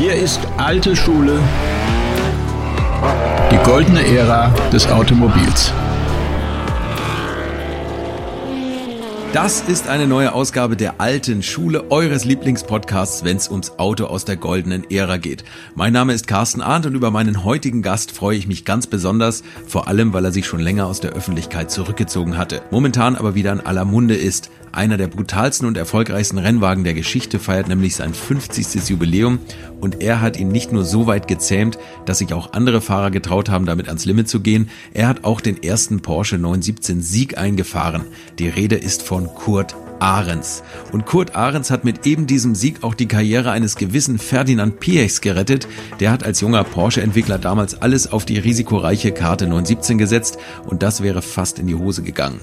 Hier ist alte Schule, die goldene Ära des Automobils. Das ist eine neue Ausgabe der alten Schule, eures Lieblingspodcasts, wenn es ums Auto aus der goldenen Ära geht. Mein Name ist Carsten Arndt und über meinen heutigen Gast freue ich mich ganz besonders, vor allem weil er sich schon länger aus der Öffentlichkeit zurückgezogen hatte, momentan aber wieder in aller Munde ist. Einer der brutalsten und erfolgreichsten Rennwagen der Geschichte feiert nämlich sein 50. Jubiläum und er hat ihn nicht nur so weit gezähmt, dass sich auch andere Fahrer getraut haben, damit ans Limit zu gehen, er hat auch den ersten Porsche 917 Sieg eingefahren. Die Rede ist von Kurt Ahrens. Und Kurt Ahrens hat mit eben diesem Sieg auch die Karriere eines gewissen Ferdinand Piechs gerettet. Der hat als junger Porsche-Entwickler damals alles auf die risikoreiche Karte 917 gesetzt und das wäre fast in die Hose gegangen.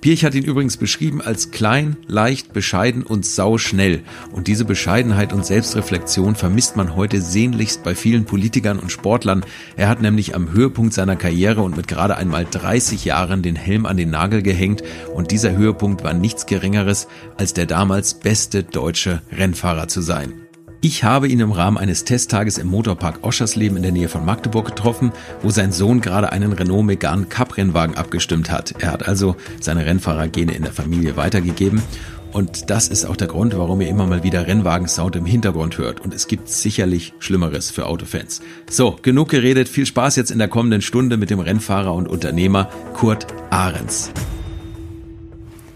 Pirch hat ihn übrigens beschrieben als klein, leicht, bescheiden und sauschnell. Und diese Bescheidenheit und Selbstreflexion vermisst man heute sehnlichst bei vielen Politikern und Sportlern. Er hat nämlich am Höhepunkt seiner Karriere und mit gerade einmal 30 Jahren den Helm an den Nagel gehängt. Und dieser Höhepunkt war nichts Geringeres, als der damals beste deutsche Rennfahrer zu sein. Ich habe ihn im Rahmen eines Testtages im Motorpark Oschersleben in der Nähe von Magdeburg getroffen, wo sein Sohn gerade einen Renault Megane Cup Rennwagen abgestimmt hat. Er hat also seine Rennfahrergene in der Familie weitergegeben. Und das ist auch der Grund, warum ihr immer mal wieder Rennwagensound im Hintergrund hört. Und es gibt sicherlich Schlimmeres für Autofans. So, genug geredet. Viel Spaß jetzt in der kommenden Stunde mit dem Rennfahrer und Unternehmer Kurt Ahrens.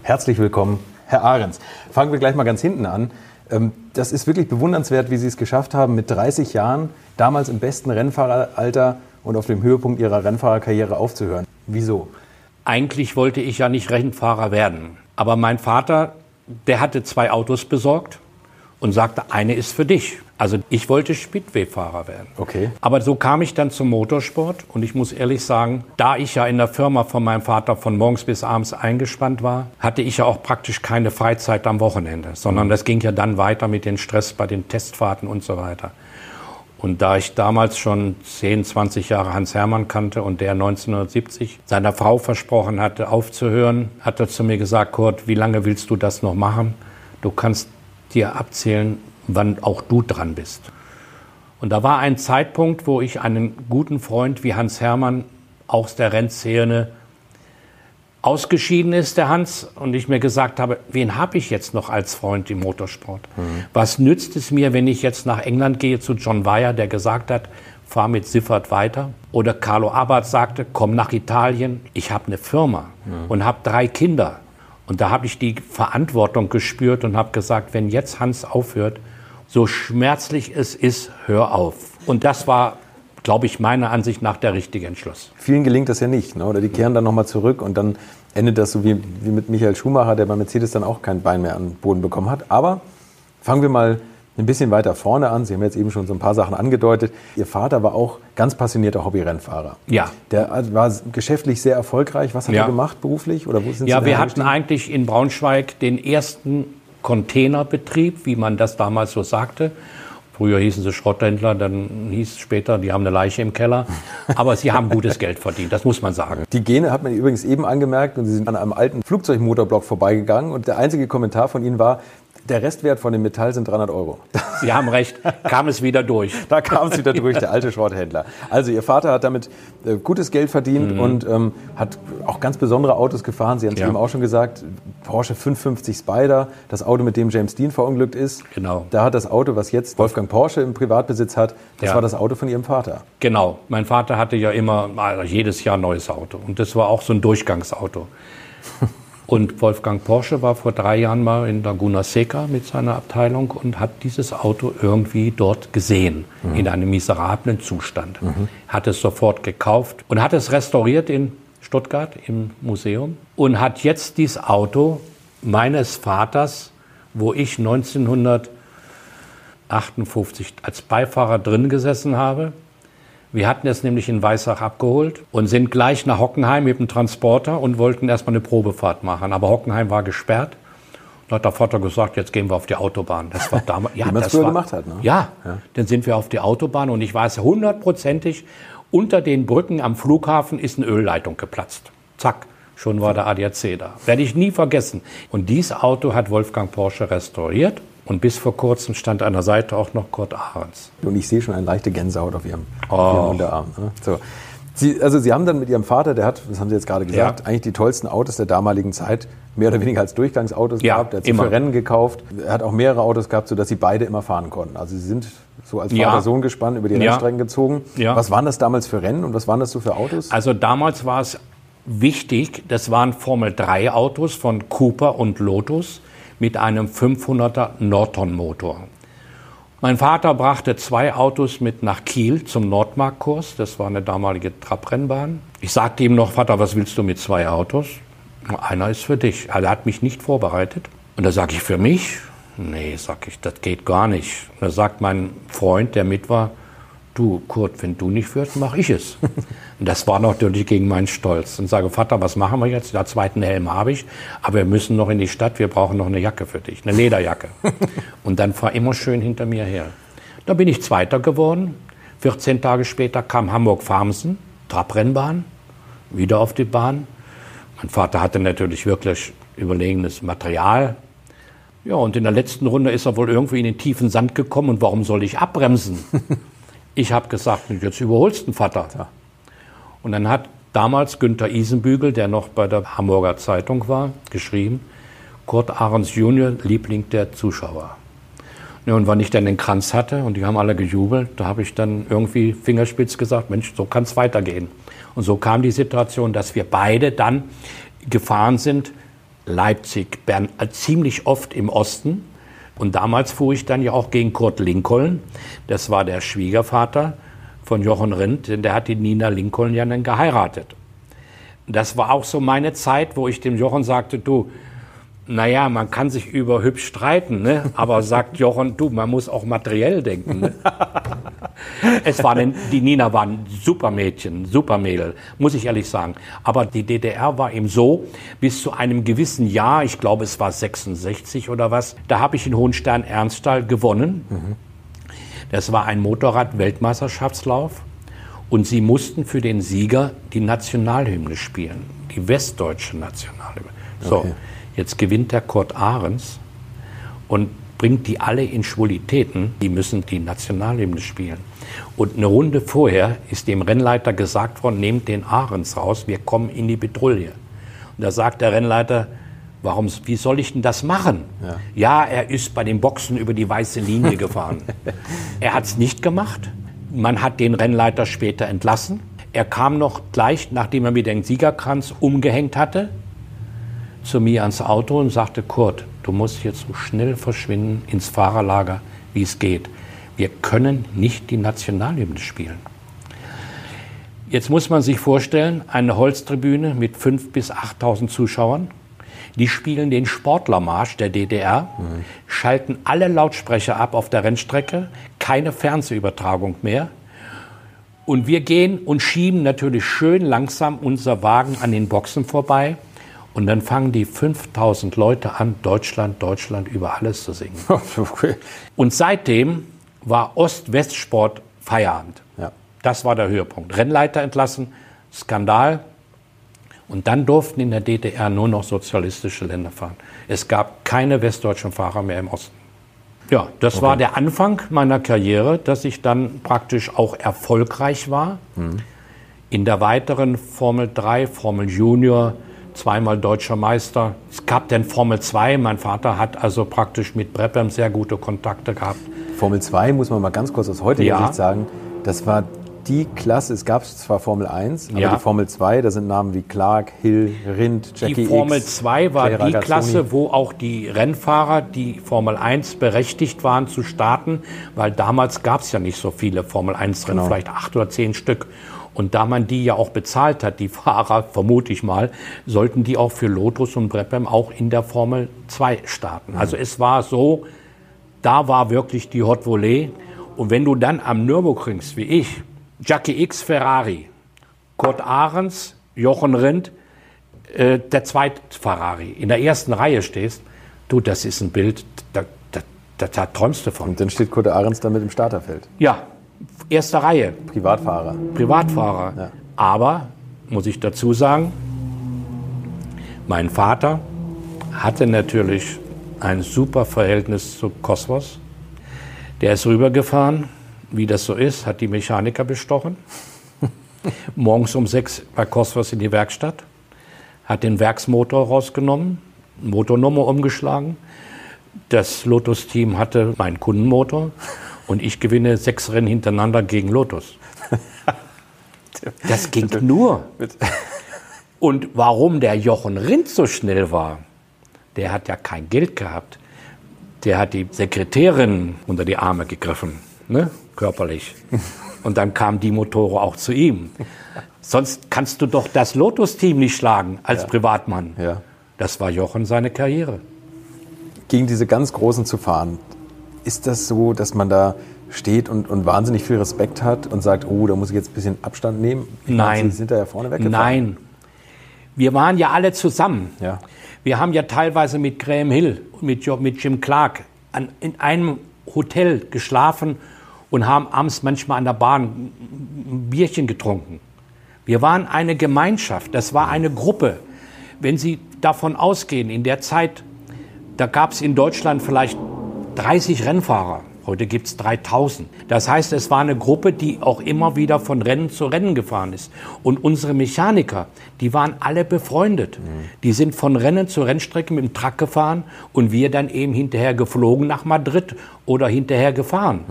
Herzlich willkommen, Herr Ahrens. Fangen wir gleich mal ganz hinten an. Ähm, das ist wirklich bewundernswert, wie Sie es geschafft haben, mit 30 Jahren, damals im besten Rennfahreralter und auf dem Höhepunkt Ihrer Rennfahrerkarriere aufzuhören. Wieso? Eigentlich wollte ich ja nicht Rennfahrer werden. Aber mein Vater, der hatte zwei Autos besorgt und sagte, eine ist für dich. Also ich wollte Speedway-Fahrer werden. Okay. Aber so kam ich dann zum Motorsport und ich muss ehrlich sagen, da ich ja in der Firma von meinem Vater von morgens bis abends eingespannt war, hatte ich ja auch praktisch keine Freizeit am Wochenende, sondern das ging ja dann weiter mit den Stress bei den Testfahrten und so weiter. Und da ich damals schon 10, 20 Jahre Hans Hermann kannte und der 1970 seiner Frau versprochen hatte, aufzuhören, hat er zu mir gesagt, Kurt, wie lange willst du das noch machen? Du kannst dir abzählen, wann auch du dran bist. Und da war ein Zeitpunkt, wo ich einen guten Freund wie Hans Hermann aus der Rennszene ausgeschieden ist, der Hans, und ich mir gesagt habe, wen habe ich jetzt noch als Freund im Motorsport? Mhm. Was nützt es mir, wenn ich jetzt nach England gehe zu John Weyer, der gesagt hat, fahr mit Siffert weiter? Oder Carlo Abbott sagte, komm nach Italien, ich habe eine Firma mhm. und habe drei Kinder. Und da habe ich die Verantwortung gespürt und habe gesagt, wenn jetzt Hans aufhört, so schmerzlich es ist, hör auf. Und das war, glaube ich, meiner Ansicht nach der richtige Entschluss. Vielen gelingt das ja nicht, ne? oder die kehren dann nochmal zurück und dann endet das so wie, wie mit Michael Schumacher, der bei Mercedes dann auch kein Bein mehr an den Boden bekommen hat. Aber fangen wir mal ein bisschen weiter vorne an. Sie haben jetzt eben schon so ein paar Sachen angedeutet. Ihr Vater war auch ganz passionierter Hobbyrennfahrer. Ja. Der war geschäftlich sehr erfolgreich. Was hat ja. er gemacht beruflich? Oder wo sind ja, Sie wir hatten eigentlich in Braunschweig den ersten Containerbetrieb, wie man das damals so sagte. Früher hießen sie Schrotthändler, dann hieß es später, die haben eine Leiche im Keller. Aber sie haben gutes Geld verdient, das muss man sagen. Die Gene hat man übrigens eben angemerkt und sie sind an einem alten Flugzeugmotorblock vorbeigegangen und der einzige Kommentar von Ihnen war, der Restwert von dem Metall sind 300 Euro. Sie haben recht, kam es wieder durch. Da kam es wieder durch, der alte Schrotthändler. Also Ihr Vater hat damit äh, gutes Geld verdient mhm. und ähm, hat auch ganz besondere Autos gefahren. Sie haben es ja. eben auch schon gesagt, Porsche 550 Spider, das Auto, mit dem James Dean verunglückt ist. Genau. Da hat das Auto, was jetzt Wolfgang Porsche im Privatbesitz hat, das ja. war das Auto von Ihrem Vater. Genau. Mein Vater hatte ja immer also jedes Jahr ein neues Auto und das war auch so ein Durchgangsauto. Und Wolfgang Porsche war vor drei Jahren mal in Laguna Seca mit seiner Abteilung und hat dieses Auto irgendwie dort gesehen, mhm. in einem miserablen Zustand. Mhm. Hat es sofort gekauft und hat es restauriert in Stuttgart im Museum und hat jetzt dieses Auto meines Vaters, wo ich 1958 als Beifahrer drin gesessen habe, wir hatten es nämlich in Weissach abgeholt und sind gleich nach Hockenheim mit dem Transporter und wollten erstmal eine Probefahrt machen. Aber Hockenheim war gesperrt. Da hat der Vater gesagt, jetzt gehen wir auf die Autobahn. Das war damals. Ja, Wie man es früher war, gemacht hat. Ne? Ja, ja, dann sind wir auf die Autobahn und ich weiß hundertprozentig, unter den Brücken am Flughafen ist eine Ölleitung geplatzt. Zack, schon war der ADAC da. Werde ich nie vergessen. Und dieses Auto hat Wolfgang Porsche restauriert Und bis vor kurzem stand an der Seite auch noch Kurt Ahrens. Und ich sehe schon eine leichte Gänsehaut auf Ihrem, Oh. auf Ihrem Unterarm. Ne? So. Sie, also Sie haben dann mit Ihrem Vater, der hat, das haben Sie jetzt gerade gesagt, Ja. eigentlich die tollsten Autos der damaligen Zeit mehr oder weniger als Durchgangsautos Ja, gehabt. Er hat sie immer. für Rennen gekauft. Er hat auch mehrere Autos gehabt, sodass Sie beide immer fahren konnten. Also Sie sind so als Ja. Vater-Sohn gespannt über die Ja. Rennstrecken gezogen. Ja. Was waren das damals für Rennen und was waren das so für Autos? Also damals war es wichtig, das waren Formel 3 Autos von Cooper und Lotus mit einem 500er Norton Motor. Mein Vater brachte zwei Autos mit nach Kiel zum Nordmark-Kurs. Das war eine damalige Trabrennbahn. Ich sagte ihm noch, Vater, was willst du mit zwei Autos? Einer ist für dich. Er hat mich nicht vorbereitet. Und da sage ich, für mich? Nee, sag ich, das geht gar nicht. Da sagt mein Freund, der mit war, du Kurt, wenn du nicht führst, mache ich es. Und das war natürlich gegen meinen Stolz. Und sage, Vater, was machen wir jetzt? Den zweiten Helm habe ich, aber wir müssen noch in die Stadt, wir brauchen noch eine Jacke für dich, eine Lederjacke. Und dann fahr immer schön hinter mir her. Da bin ich Zweiter geworden. 14 Tage später kam Hamburg-Farmsen, Trabrennbahn, wieder auf die Bahn. Mein Vater hatte natürlich wirklich überlegenes Material. Ja, und in der letzten Runde ist er wohl irgendwie in den tiefen Sand gekommen. Und warum soll ich abbremsen? ich habe gesagt, jetzt überholst du den Vater. Und dann hat damals Günther Isenbügel, der noch bei der Hamburger Zeitung war, geschrieben, Kurt Ahrens Junior, Liebling der Zuschauer. Ja, und wann ich dann den Kranz hatte und die haben alle gejubelt, da habe ich dann irgendwie fingerspitz gesagt, Mensch, so kann es weitergehen. Und so kam die Situation, dass wir beide dann gefahren sind, Leipzig, Bern, äh, ziemlich oft im Osten. Und damals fuhr ich dann ja auch gegen Kurt Lincoln. Das war der Schwiegervater von Jochen Rindt, denn der hat die Nina Lincoln ja dann geheiratet. Das war auch so meine Zeit, wo ich dem Jochen sagte, du, naja, man kann sich über hübsch streiten, ne? aber sagt Jochen, du, man muss auch materiell denken. Ne? es war denn, die Nina war ein super Mädchen, super Mädel, muss ich ehrlich sagen. Aber die DDR war eben so, bis zu einem gewissen Jahr, ich glaube es war 66 oder was, da habe ich in Hohenstein Ernsttal gewonnen. Das war ein Motorrad-Weltmeisterschaftslauf. Und sie mussten für den Sieger die Nationalhymne spielen, die westdeutsche Nationalhymne. So, Okay. jetzt gewinnt der Kurt Ahrens und bringt die alle in Schwulitäten. Die müssen die Nationalhymne spielen. Und eine Runde vorher ist dem Rennleiter gesagt worden, nehmt den Ahrens raus, wir kommen in die Petrouille. Und da sagt der Rennleiter, warum, wie soll ich denn das machen? Ja. er ist bei den Boxen über die weiße Linie gefahren. er hat es nicht gemacht. Man hat den Rennleiter später entlassen. Er kam noch gleich, nachdem er mir den Siegerkranz umgehängt hatte, zu mir ans Auto und sagte, Kurt, du musst jetzt so schnell verschwinden ins Fahrerlager, wie es geht. Wir können nicht die Nationalhymne spielen. Jetzt muss man sich vorstellen, eine Holztribüne mit 5.000 bis 8.000 Zuschauern. Die spielen den Sportlermarsch der DDR, schalten alle Lautsprecher ab auf der Rennstrecke, keine Fernsehübertragung mehr. Und wir gehen und schieben natürlich schön langsam unser Wagen an den Boxen vorbei. Und dann fangen die 5000 Leute an, Deutschland, Deutschland über alles zu singen. okay. Und seitdem war Ost-West-Sport Feierabend. Ja. Das war der Höhepunkt. Rennleiter entlassen, Skandal. Und dann durften in der DDR nur noch sozialistische Länder fahren. Es gab keine westdeutschen Fahrer mehr im Osten. Ja, das war der Anfang meiner Karriere, dass ich dann praktisch auch erfolgreich war. In der weiteren Formel 3, Formel Junior, zweimal deutscher Meister. Es gab dann Formel 2. Mein Vater hat also praktisch mit Breppem sehr gute Kontakte gehabt. Formel 2 muss man mal ganz kurz aus heutiger Ja. Sicht sagen, das war die Klasse, es gab zwar Formel 1, aber Ja. die Formel 2, da sind Namen wie Clark, Hill, Rindt, Jackie Die Formel X, 2 war Clay die Ragazzoni. Klasse, wo auch die Rennfahrer, die Formel 1 berechtigt waren zu starten, weil damals gab es ja nicht so viele Formel 1 Rennen, Genau. vielleicht acht oder zehn Stück. Und da man die ja auch bezahlt hat, die Fahrer, vermute ich mal, sollten die auch für Lotus und Brabham auch in der Formel 2 starten. Also es war so, da war wirklich die Hot Volley. Und wenn du dann am Nürburgring, wie ich, Jackie X Ferrari, Kurt Ahrens, Jochen Rindt, äh, der zweite Ferrari, in der ersten Reihe stehst, du, das ist ein Bild, da, da, da, da träumst du von. Und dann steht Kurt Ahrens da mit im Starterfeld. Ja, erste Reihe, Privatfahrer. Privatfahrer. Ja. Aber, muss ich dazu sagen, mein Vater hatte natürlich ein super Verhältnis zu Cosmos. Der ist rübergefahren, wie das so ist, hat die Mechaniker bestochen. Morgens um sechs bei Cosmos in die Werkstatt, hat den Werksmotor rausgenommen, Motornummer umgeschlagen. Das Lotus-Team hatte meinen Kundenmotor und ich gewinne sechs Rennen hintereinander gegen Lotus. Das ging nur. Und warum der Jochen Rindt so schnell war, der hat ja kein Geld gehabt. Der hat die Sekretärin unter die Arme gegriffen, ne? körperlich. Und dann kamen die Motore auch zu ihm. Sonst kannst du doch das Lotus-Team nicht schlagen als Ja. Privatmann. Ja. Das war Jochen seine Karriere. Gegen diese ganz Großen zu fahren, ist das so, dass man da steht und, und wahnsinnig viel Respekt hat und sagt, oh, da muss ich jetzt ein bisschen Abstand nehmen? Ich meine, Nein. Sie sind da ja vorne weggefahren. Nein. Wir waren ja alle zusammen. Ja. Wir haben ja teilweise mit Graham Hill mit, mit Jim Clark an, in einem Hotel geschlafen und haben abends manchmal an der Bahn ein Bierchen getrunken. Wir waren eine Gemeinschaft, das war eine Gruppe. Wenn Sie davon ausgehen, in der Zeit, da gab es in Deutschland vielleicht 30 Rennfahrer. Heute gibt es 3000. Das heißt, es war eine Gruppe, die auch immer wieder von Rennen zu Rennen gefahren ist. Und unsere Mechaniker, die waren alle befreundet. Die sind von Rennen zu Rennstrecke mit dem Truck gefahren und wir dann eben hinterher geflogen nach Madrid oder hinterher gefahren.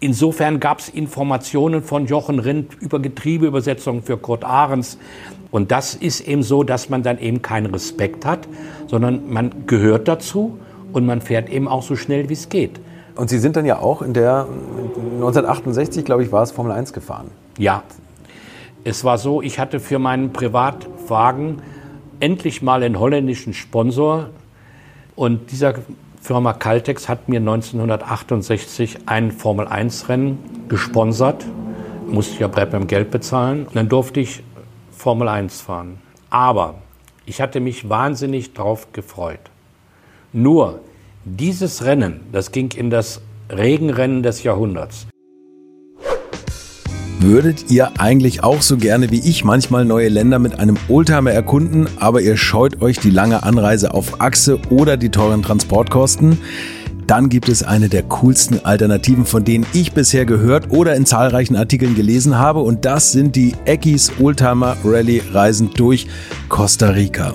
Insofern gab es Informationen von Jochen Rindt über Getriebeübersetzungen für Kurt Ahrens. Und das ist eben so, dass man dann eben keinen Respekt hat, sondern man gehört dazu und man fährt eben auch so schnell, wie es geht. Und Sie sind dann ja auch in der 1968, glaube ich, war es Formel 1 gefahren. Ja, es war so, ich hatte für meinen Privatwagen endlich mal einen holländischen Sponsor und dieser Firma Caltex hat mir 1968 ein Formel-1-Rennen gesponsert, musste ja beim Geld bezahlen und dann durfte ich Formel 1 fahren. Aber ich hatte mich wahnsinnig drauf gefreut. Nur dieses Rennen, das ging in das Regenrennen des Jahrhunderts. Würdet ihr eigentlich auch so gerne wie ich manchmal neue Länder mit einem Oldtimer erkunden, aber ihr scheut euch die lange Anreise auf Achse oder die teuren Transportkosten? Dann gibt es eine der coolsten Alternativen, von denen ich bisher gehört oder in zahlreichen Artikeln gelesen habe und das sind die Eckis Oldtimer Rally Reisen durch Costa Rica.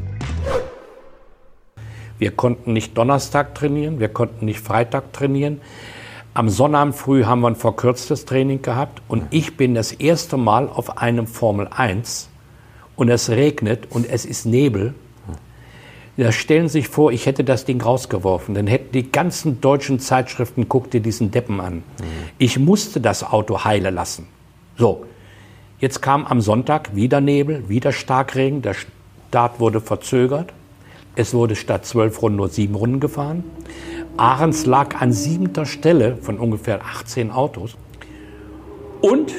Wir konnten nicht Donnerstag trainieren, wir konnten nicht Freitag trainieren. Am Sonnabend früh haben wir ein verkürztes Training gehabt und ich bin das erste Mal auf einem Formel 1 und es regnet und es ist Nebel. Da stellen Sie sich vor, ich hätte das Ding rausgeworfen. Dann hätten die ganzen deutschen Zeitschriften, guck dir diesen Deppen an. Ich musste das Auto heile lassen. So, jetzt kam am Sonntag wieder Nebel, wieder Starkregen. Der Start wurde verzögert. Es wurde statt zwölf Runden nur sieben Runden gefahren. Ahrens lag an siebter Stelle von ungefähr 18 Autos. Und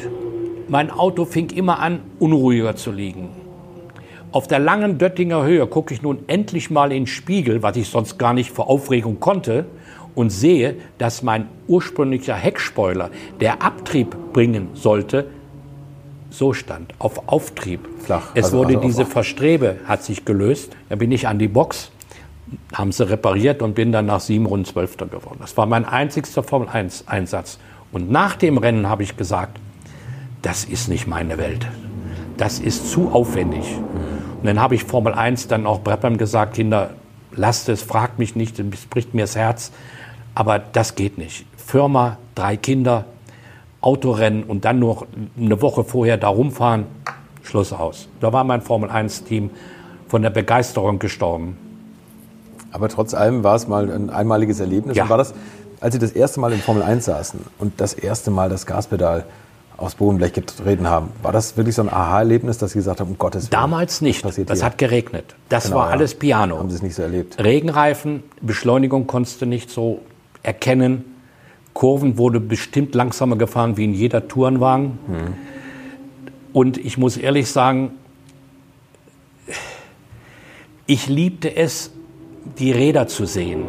mein Auto fing immer an, unruhiger zu liegen. Auf der langen Döttinger Höhe gucke ich nun endlich mal in den Spiegel, was ich sonst gar nicht vor Aufregung konnte, und sehe, dass mein ursprünglicher Heckspoiler, der Abtrieb bringen sollte, so stand, auf Auftrieb. Flach, Es also- wurde also diese. Verstrebe, hat sich gelöst. Da bin ich an die Box, haben sie repariert und bin dann nach sieben Runden Zwölfter geworden. Das war mein einzigster Formel-1-Einsatz. Und nach dem Rennen habe ich gesagt, das ist nicht meine Welt. Das ist zu aufwendig. Und dann habe ich Formel 1 dann auch Breppern gesagt, Kinder, lasst es, fragt mich nicht, es bricht mir das Herz. Aber das geht nicht. Firma, drei Kinder, Autorennen und dann noch eine Woche vorher da rumfahren, Schluss aus. Da war mein Formel 1-Team von der Begeisterung gestorben. Aber trotz allem war es mal ein einmaliges Erlebnis. Ja. Und war das, als Sie das erste Mal in Formel 1 saßen und das erste Mal das Gaspedal aufs Bodenblech getreten haben, war das wirklich so ein Aha-Erlebnis, dass Sie gesagt haben, um Gottes Willen, Damals nicht. Das hier? hat geregnet. Das Genau, war ja. alles Piano. Haben Sie es nicht so erlebt? Regenreifen, Beschleunigung konntest du nicht so erkennen. Kurven wurde bestimmt langsamer gefahren wie in jeder Tourenwagen. Und ich muss ehrlich sagen, ich liebte es, die Räder zu sehen.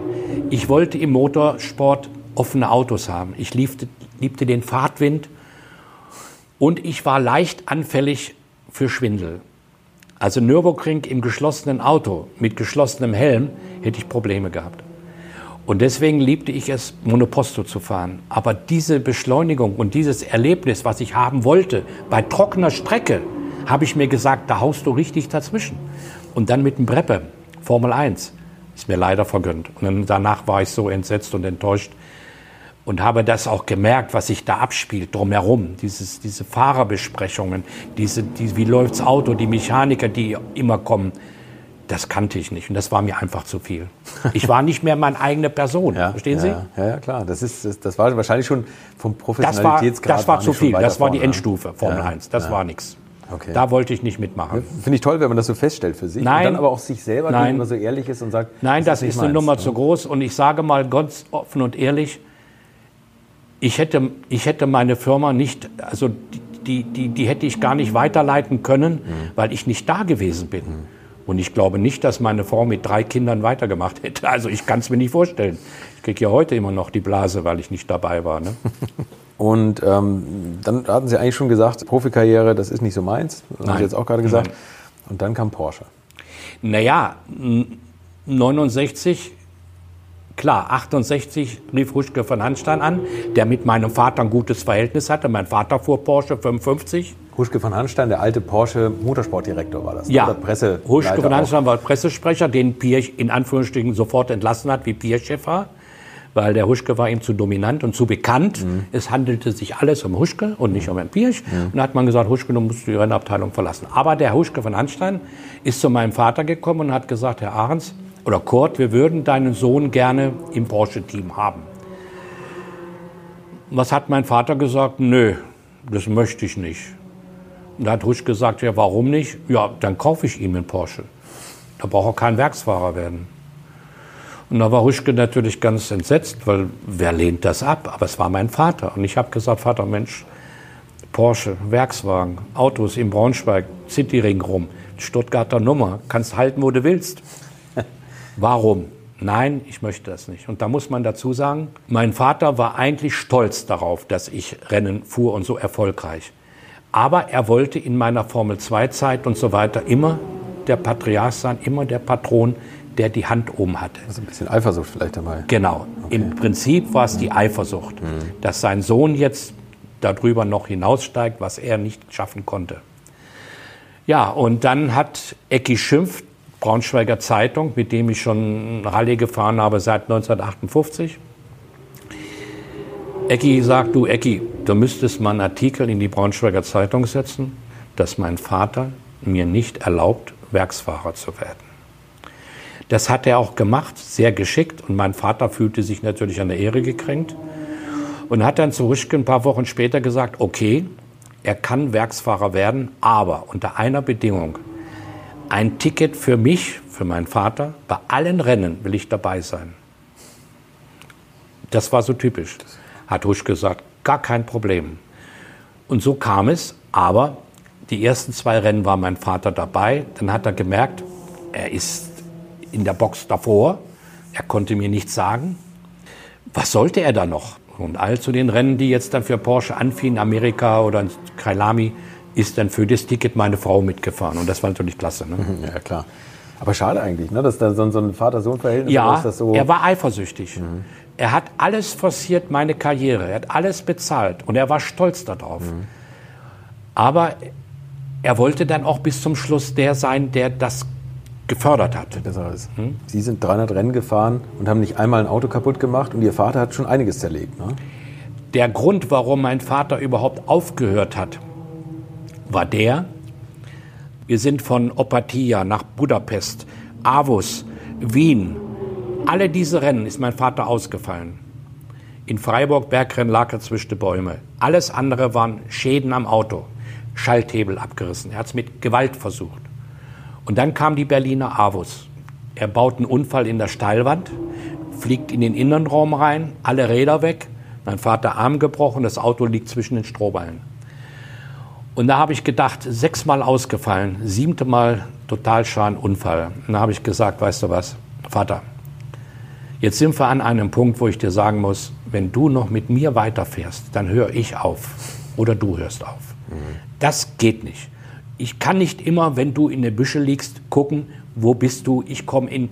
Ich wollte im Motorsport offene Autos haben. Ich liebte, liebte den Fahrtwind und ich war leicht anfällig für Schwindel. Also Nürburgring im geschlossenen Auto mit geschlossenem Helm hätte ich Probleme gehabt. Und deswegen liebte ich es, Monoposto zu fahren. Aber diese Beschleunigung und dieses Erlebnis, was ich haben wollte, bei trockener Strecke, habe ich mir gesagt, da haust du richtig dazwischen. Und dann mit dem Breppe, Formel 1, ist mir leider vergönnt. Und dann, danach war ich so entsetzt und enttäuscht und habe das auch gemerkt, was sich da abspielt drumherum. Dieses, diese Fahrerbesprechungen, diese, die, wie läuft's Auto, die Mechaniker, die immer kommen. Das kannte ich nicht und das war mir einfach zu viel. Ich war nicht mehr meine eigene Person. Verstehen Sie? Ja, ja, ja, klar. Das, ist, das, das war wahrscheinlich schon vom Das war, Professionalitätsgrad. das war zu viel. Das war die vorne, ne? Endstufe, Formel Ja, 1. Das ja. war nichts. Okay. Da wollte ich nicht mitmachen. Finde ich toll, wenn man das so feststellt für sich. Nein. Und dann aber auch sich selber Nein. gegenüber so ehrlich ist und sagt, Nein, das, nicht ist eine meins, Nummer ne? zu groß. Und ich sage mal ganz offen und ehrlich, ich hätte, ich hätte meine Firma nicht, also die, die, die hätte ich gar nicht weiterleiten können, weil ich nicht da gewesen bin. Und ich glaube nicht, dass meine Frau mit drei Kindern weitergemacht hätte. Also ich kann es mir nicht vorstellen. Ich kriege ja heute immer noch die Blase, weil ich nicht dabei war. Ne? Und ähm, dann hatten Sie eigentlich schon gesagt, Profikarriere, das ist nicht so meins. Das haben Nein. Sie jetzt auch gerade gesagt. Nein. Und dann kam Porsche. Naja, m, 69, klar, 68 rief Huschke von Hanstein an, der mit meinem Vater ein gutes Verhältnis hatte. Mein Vater fuhr Porsche 55. Huschke von Hanstein, der alte Porsche Motorsportdirektor war das. ne? Ja, Oder Presse. Huschke von Hanstein war Pressesprecher, den Pirch in Anführungsstrichen sofort entlassen hat, wie Pirch-Chef war. Weil der Huschke war ihm zu dominant und zu bekannt. Mhm. Es handelte sich alles um Huschke und nicht um Herrn Pirch. Und da hat man gesagt, Huschke, du musst die Rennabteilung verlassen. Aber der Huschke von Hanstein ist zu meinem Vater gekommen und hat gesagt, Herr Ahrens oder Kurt, wir würden deinen Sohn gerne im Porsche-Team haben. Was hat mein Vater gesagt? Nö, das möchte ich nicht. Und da hat Husch gesagt, ja, warum nicht? Ja, dann kaufe ich ihm einen Porsche. Da braucht er kein Werksfahrer werden. Und da war Huschke natürlich ganz entsetzt, weil wer lehnt das ab? Aber es war mein Vater. Und ich habe gesagt, Vater, Mensch, Porsche, Werkswagen, Autos in Braunschweig, Cityring rum, Stuttgarter Nummer, kannst halten, wo du willst. Warum? Nein, ich möchte das nicht. Und da muss man dazu sagen, mein Vater war eigentlich stolz darauf, dass ich Rennen fuhr und so erfolgreich. Aber er wollte in meiner Formel-2-Zeit und so weiter immer der Patriarch sein, immer der Patron, der die Hand oben hatte. Also ein bisschen Eifersucht vielleicht dabei. Genau. Im Prinzip war es die Eifersucht, dass sein Sohn jetzt darüber noch hinaussteigt, was er nicht schaffen konnte. Ja, und dann hat Ecki Schimpf, Braunschweiger Zeitung, mit dem ich schon Rallye gefahren habe seit 1958. Ecki sagt, du Ecki, du müsstest mal einen Artikel in die Braunschweiger Zeitung setzen, dass mein Vater mir nicht erlaubt, Werksfahrer zu werden. Das hat er auch gemacht, sehr geschickt. Und mein Vater fühlte sich natürlich an der Ehre gekränkt. Und hat dann zu Rüschke ein paar Wochen später gesagt, okay, er kann Werksfahrer werden, aber unter einer Bedingung. Ein Ticket für mich, für meinen Vater, bei allen Rennen will ich dabei sein. Das war so typisch. Hat Husch gesagt, gar kein Problem. Und so kam es, aber die ersten zwei Rennen war mein Vater dabei. Dann hat er gemerkt, er ist in der Box davor. Er konnte mir nichts sagen. Was sollte er da noch? Und all zu den Rennen, die jetzt dann für Porsche anfielen, Amerika oder in Kailami, ist dann für das Ticket meine Frau mitgefahren. Und das war natürlich klasse. Ne? Ja, klar. Aber schade eigentlich, ne? dass da so, ein Vater-Sohn-Verhältnis Ja, ist. Das so er war eifersüchtig. Er hat alles forciert, meine Karriere. Er hat alles bezahlt und er war stolz darauf. Aber er wollte dann auch bis zum Schluss der sein, der das gefördert hat. besser ist. Sie sind 300 Rennen gefahren und haben nicht einmal ein Auto kaputt gemacht und Ihr Vater hat schon einiges zerlegt. Ne? Der Grund, warum mein Vater überhaupt aufgehört hat, war der, wir sind von Opatia nach Budapest, Avus, Wien. Alle diese Rennen ist mein Vater ausgefallen. In Freiburg Bergrennen lag er zwischen die Bäume. Alles andere waren Schäden am Auto. Schalthebel abgerissen. Er hat es mit Gewalt versucht. Und dann kam die Berliner Avus. Er baut einen Unfall in der Steilwand, fliegt in den Innenraum rein, alle Räder weg. Mein Vater Arm gebrochen, das Auto liegt zwischen den Strohballen. Und da habe ich gedacht, sechsmal ausgefallen, siebte Mal Totalschaden, Unfall. Und da habe ich gesagt, weißt du was, Vater, jetzt sind wir an einem Punkt, wo ich dir sagen muss, wenn du noch mit mir weiterfährst, dann höre ich auf oder du hörst auf. Das geht nicht. Ich kann nicht immer, wenn du in der Büsche liegst, gucken, wo bist du. Ich komme in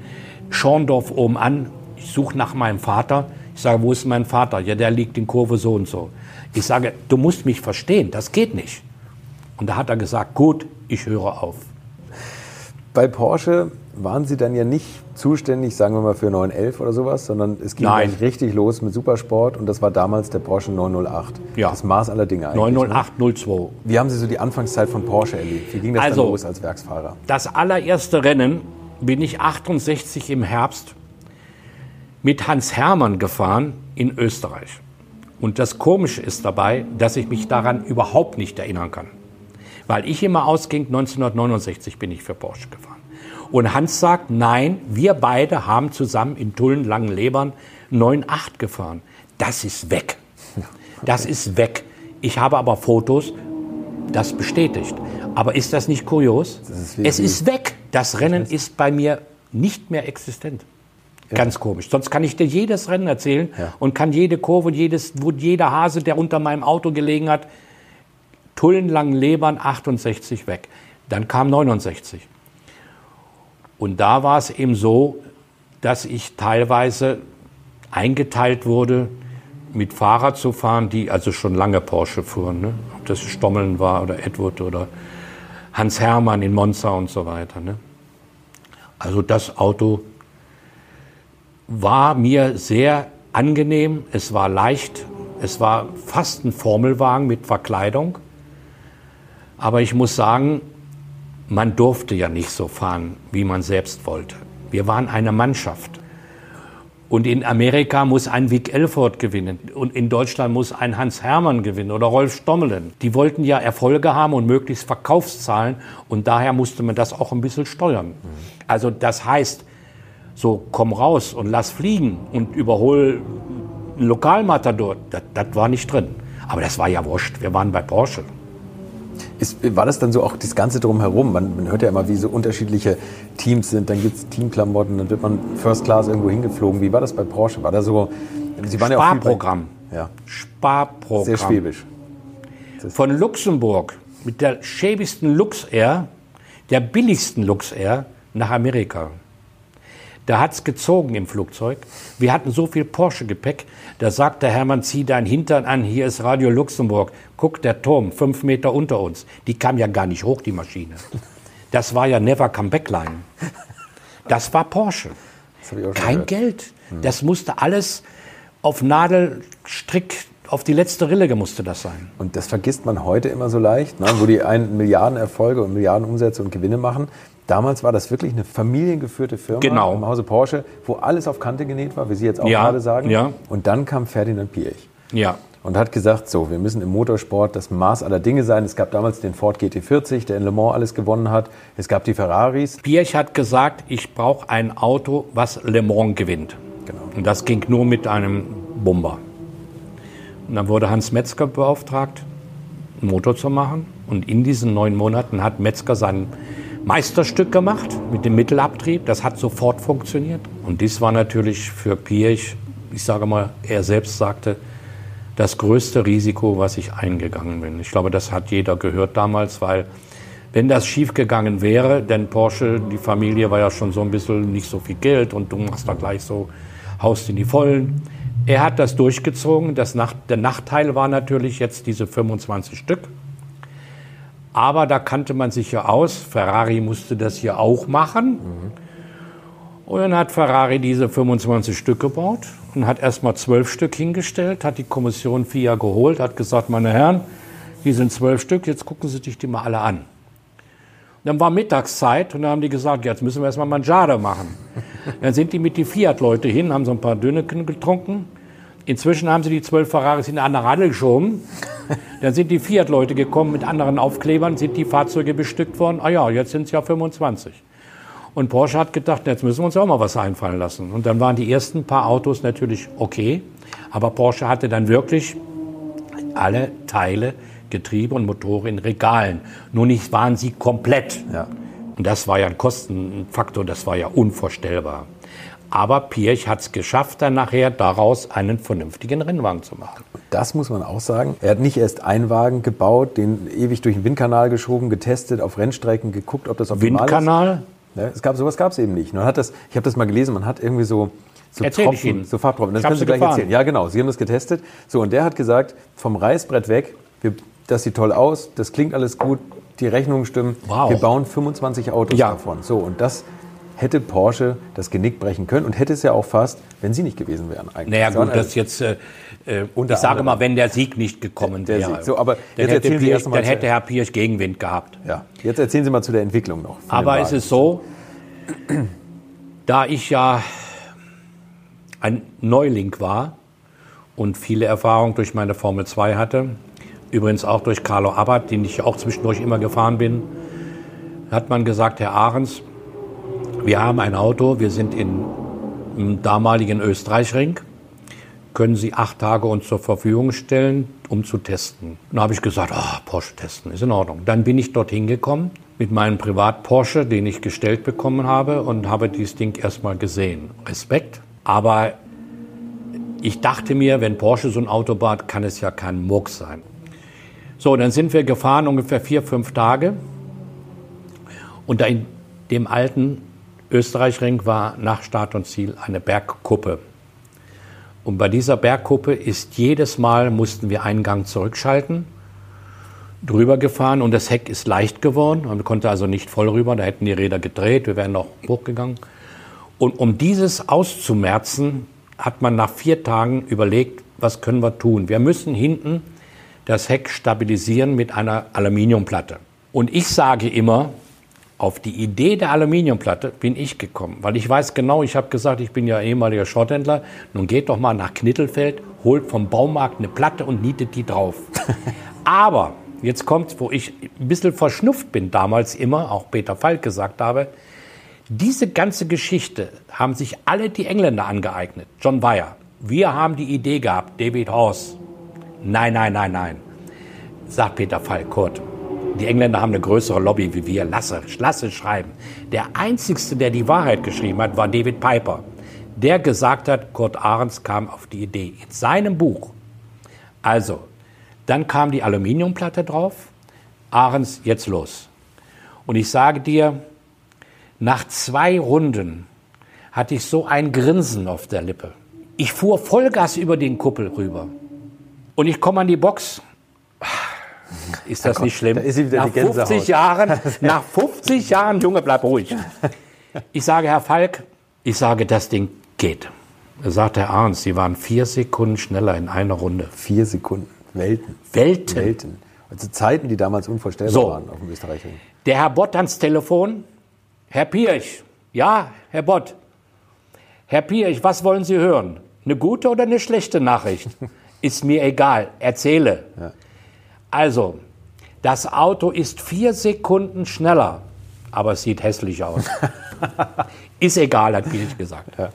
Schorndorf oben an, ich suche nach meinem Vater. Ich sage, wo ist mein Vater? Ja, der liegt in Kurve so und so. Ich sage, du musst mich verstehen, das geht nicht. Und da hat er gesagt, gut, ich höre auf. Bei Porsche waren Sie dann ja nicht zuständig, sagen wir mal, für 911 oder sowas, sondern es ging Nein. gleich richtig los mit Supersport und das war damals der Porsche 908. Ja. Das Maß aller Dinge eigentlich. Ne? 90802. Wie haben Sie so die Anfangszeit von Porsche erlebt? Wie ging das Also- dann los als Werksfahrer? Das allererste Rennen bin ich 68 im Herbst mit Hans Hermann gefahren in Österreich. Und das Komische ist dabei, dass ich mich daran überhaupt nicht erinnern kann. Weil ich immer ausging, 1969 bin ich für Porsche gefahren. Und Hans sagt, nein, wir beide haben zusammen in Tulln Langenlebern 9.8 gefahren. Das ist weg. Das ist weg. Ich habe aber Fotos, das bestätigt. Aber ist das nicht kurios? ist wie- es ist weg. Das Rennen ist bei mir nicht mehr existent. Ganz komisch. Sonst kann ich dir jedes Rennen erzählen Ja. und kann jede Kurve und jedes, wo jeder Hase, der unter meinem Auto gelegen hat, Tullenlangen Lebern 68 weg. Dann kam 69. Und da war es eben so, dass ich teilweise eingeteilt wurde, mit Fahrer zu fahren, die also schon lange Porsche fuhren. Ne? Ob das Stommeln war oder Edward oder Hans Hermann in Monza und so weiter. Ne? Also das Auto war mir sehr angenehm, es war leicht, es war fast ein Formelwagen mit Verkleidung. Aber ich muss sagen, man durfte ja nicht so fahren, wie man selbst wollte. Wir waren eine Mannschaft. Und in Amerika muss ein Vic Elford gewinnen. Und in Deutschland muss ein Hans Hermann gewinnen oder Rolf Stommelen. Die wollten ja Erfolge haben und möglichst Verkaufszahlen. Und daher musste man das auch ein bisschen steuern. Also das heißt, so komm raus und lass fliegen und überhol Lokalmatador. Das, das war nicht drin. Aber das war ja wurscht. Wir waren bei Porsche. Ist, war das dann so auch das Ganze drumherum? Man, man hört ja immer, wie so unterschiedliche Teams sind. Dann gibt es Teamklamotten, dann wird man First Class irgendwo hingeflogen. Wie war das bei Porsche? War da so. Sie waren Sparprogramm. Ja, Sparprogramm. sehr schwäbisch. von Luxemburg mit der schäbigsten Luxair, der billigsten Luxair, nach Amerika. Da hat's gezogen im Flugzeug. Wir hatten so viel Porsche-Gepäck. Da sagte Hermann, zieh dein Hintern an, hier ist Radio Luxemburg. Guck, der Turm, fünf Meter unter uns. Die kam ja gar nicht hoch, die Maschine. Das war ja Never Come Back Line. Das war Porsche. Das Kein gehört. Geld. Das musste alles auf Nadelstrick, auf die letzte Rille musste das sein. Und das vergisst man heute immer so leicht, ne? wo die einen Milliarden Erfolge und Milliarden Umsätze und Gewinne machen. Damals war das wirklich eine familiengeführte Firma Genau. im Hause Porsche, wo alles auf Kante genäht war, wie Sie jetzt auch Ja, gerade sagen. ja. Und dann kam Ferdinand Piech Ja. und hat gesagt, so, wir müssen im Motorsport das Maß aller Dinge sein. Es gab damals den Ford GT40, der in Le Mans alles gewonnen hat. Es gab die Ferraris. Pirch hat gesagt, ich brauche ein Auto, was Le Mans gewinnt. Genau. Und das ging nur mit einem Bomber. Und dann wurde Hans Metzger beauftragt, einen Motor zu machen. Und in diesen neun Monaten hat Metzger sein Meisterstück gemacht mit dem Mittelabtrieb. Das hat sofort funktioniert. Und dies war natürlich für Pirch, ich sage mal, er selbst sagte, das größte Risiko, was ich eingegangen bin. Ich glaube, das hat jeder gehört damals, weil wenn das schiefgegangen wäre, denn Porsche, die Familie war ja schon so ein bisschen nicht so viel Geld und du machst da gleich so, haust in die Vollen. Er hat das durchgezogen. Das Nach der Nachteil war natürlich jetzt diese 25 Stück. Aber da kannte man sich ja aus. Ferrari musste das hier auch machen. Mhm. Und dann hat Ferrari diese 25 Stück gebaut und hat erstmal zwölf Stück hingestellt, hat die Kommission FIA geholt, hat gesagt, meine Herren, hier sind zwölf Stück, jetzt gucken Sie sich die mal alle an. Dann war Mittagszeit und dann haben die gesagt, jetzt müssen wir erstmal Mangiare machen. Dann sind die mit die Fiat-Leute hin, haben so ein paar Döneken getrunken. Inzwischen haben sie die zwölf Ferraris in eine andere Radl geschoben. Dann sind die Fiat-Leute gekommen mit anderen Aufklebern, sind die Fahrzeuge bestückt worden. Ah ja, jetzt sind es ja 25. Und Porsche hat gedacht, jetzt müssen wir uns auch mal was einfallen lassen. Und dann waren die ersten paar Autos natürlich okay. Aber Porsche hatte dann wirklich alle Teile Getriebe und Motoren in Regalen. Nur nicht waren sie komplett. Ja. Und das war ja ein Kostenfaktor, das war ja unvorstellbar. Aber Pirch hat es geschafft, dann nachher daraus einen vernünftigen Rennwagen zu machen. Das muss man auch sagen. Er hat nicht erst einen Wagen gebaut, den ewig durch den Windkanal geschoben, getestet, auf Rennstrecken geguckt, ob das optimal Windkanal? ist. Ja, es gab, sowas gab es eben nicht. Man hat das, ich habe das mal gelesen, man hat irgendwie so, so Erzähl Tropfen, so Farbtropfen. Das können Sie gleich gefahren. erzählen. Ja, genau. Sie haben das getestet. So, und der hat gesagt, vom Reißbrett weg, wir das sieht toll aus, das klingt alles gut, die Rechnungen stimmen. Wow. Wir bauen 25 Autos ja. davon. So, und das hätte Porsche das Genick brechen können und hätte es ja auch fast, wenn sie nicht gewesen wären eigentlich. Naja gut, das jetzt, äh, äh ich sage mal, wenn der Sieg nicht gekommen der, der wäre. So, aber dann, hätte, Pirch, dann hätte Herr Pirch Gegenwind gehabt. Ja, jetzt erzählen Sie mal zu der Entwicklung noch. Aber es ist so, da ich ja ein Neuling war und viele Erfahrungen durch meine Formel 2 hatte, übrigens auch durch Carlo Abbott, den ich auch zwischendurch immer gefahren bin, hat man gesagt, Herr Ahrens, wir haben ein Auto, wir sind in, im damaligen Österreichring, können Sie acht Tage uns zur Verfügung stellen, um zu testen. Dann habe ich gesagt, oh, Porsche testen, ist in Ordnung. Dann bin ich dorthin gekommen mit meinem Privat-Porsche, den ich gestellt bekommen habe und habe dieses Ding erstmal gesehen. Respekt. Aber ich dachte mir, wenn Porsche so ein Auto baut, kann es ja kein Murks sein. So, dann sind wir gefahren ungefähr vier, fünf Tage. Und da in dem alten Österreichring war nach Start und Ziel eine Bergkuppe. Und bei dieser Bergkuppe ist jedes Mal, mussten wir einen Gang zurückschalten, drüber gefahren und das Heck ist leicht geworden. Man konnte also nicht voll rüber, da hätten die Räder gedreht, wir wären noch hochgegangen. Und um dieses auszumerzen, hat man nach vier Tagen überlegt, was können wir tun. Wir müssen hinten das Heck stabilisieren mit einer Aluminiumplatte. Und ich sage immer, auf die Idee der Aluminiumplatte bin ich gekommen, weil ich weiß genau, ich habe gesagt, ich bin ja ehemaliger Schrotthändler, nun geht doch mal nach Knittelfeld, holt vom Baumarkt eine Platte und nietet die drauf. Aber jetzt kommt, wo ich ein bisschen verschnupft bin, damals immer, auch Peter Falk gesagt habe, diese ganze Geschichte haben sich alle die Engländer angeeignet. John Weyer. Wir haben die Idee gehabt, David Horse, Nein, nein, nein, nein. Sagt Peter Falk, Kurt. Die Engländer haben eine größere Lobby wie wir. Lasse, lasse schreiben. Der einzigste, der die Wahrheit geschrieben hat, war David Piper. Der gesagt hat, Kurt Ahrens kam auf die Idee in seinem Buch. Also, dann kam die Aluminiumplatte drauf. Ahrens, jetzt los. Und ich sage dir, nach zwei Runden hatte ich so ein Grinsen auf der Lippe. Ich fuhr Vollgas über den Kuppel rüber. Und ich komme an die Box. Ist das da nicht schlimm? Da ist nach 50 Jahren, nach 50 Jahren, Junge, bleib ruhig. Ich sage, Herr Falk, ich sage, das Ding geht. Sagt Herr Arns, Sie waren vier Sekunden schneller in einer Runde. Vier Sekunden. Welten. Welten. Welten. Also Zeiten, die damals unvorstellbar so. waren auf dem Österreichischen. Der Herr Bott ans Telefon. Herr Pirch. Ja, Herr Bott. Herr Pirch, was wollen Sie hören? Eine gute oder eine schlechte Nachricht? Ist mir egal, erzähle. Ja. Also, das Auto ist vier Sekunden schneller, aber es sieht hässlich aus. ist egal, hat Bielch gesagt. Ja.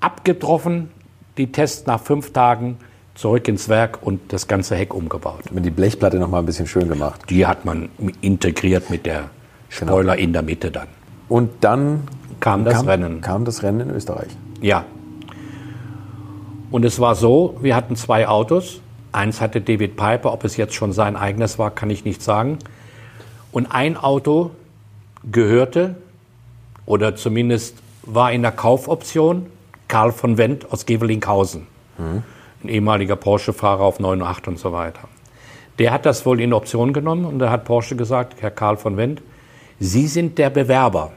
Abgetroffen, die Tests nach fünf Tagen zurück ins Werk und das ganze Heck umgebaut. Hat man die Blechplatte noch mal ein bisschen schön gemacht. Die hat man integriert mit der Spoiler in der Mitte dann. Und dann Kam das kam, Rennen. kam das Rennen in Österreich. Ja. Und es war so, wir hatten zwei Autos. Eins hatte David Piper, ob es jetzt schon sein eigenes war, kann ich nicht sagen. Und ein Auto gehörte, oder zumindest war in der Kaufoption, Karl von Wendt aus Gevelinghausen. Ein ehemaliger Porsche-Fahrer auf 9.8 und so weiter. Der hat das wohl in Option genommen und da hat Porsche gesagt, Herr Karl von Wendt, Sie sind der Bewerber.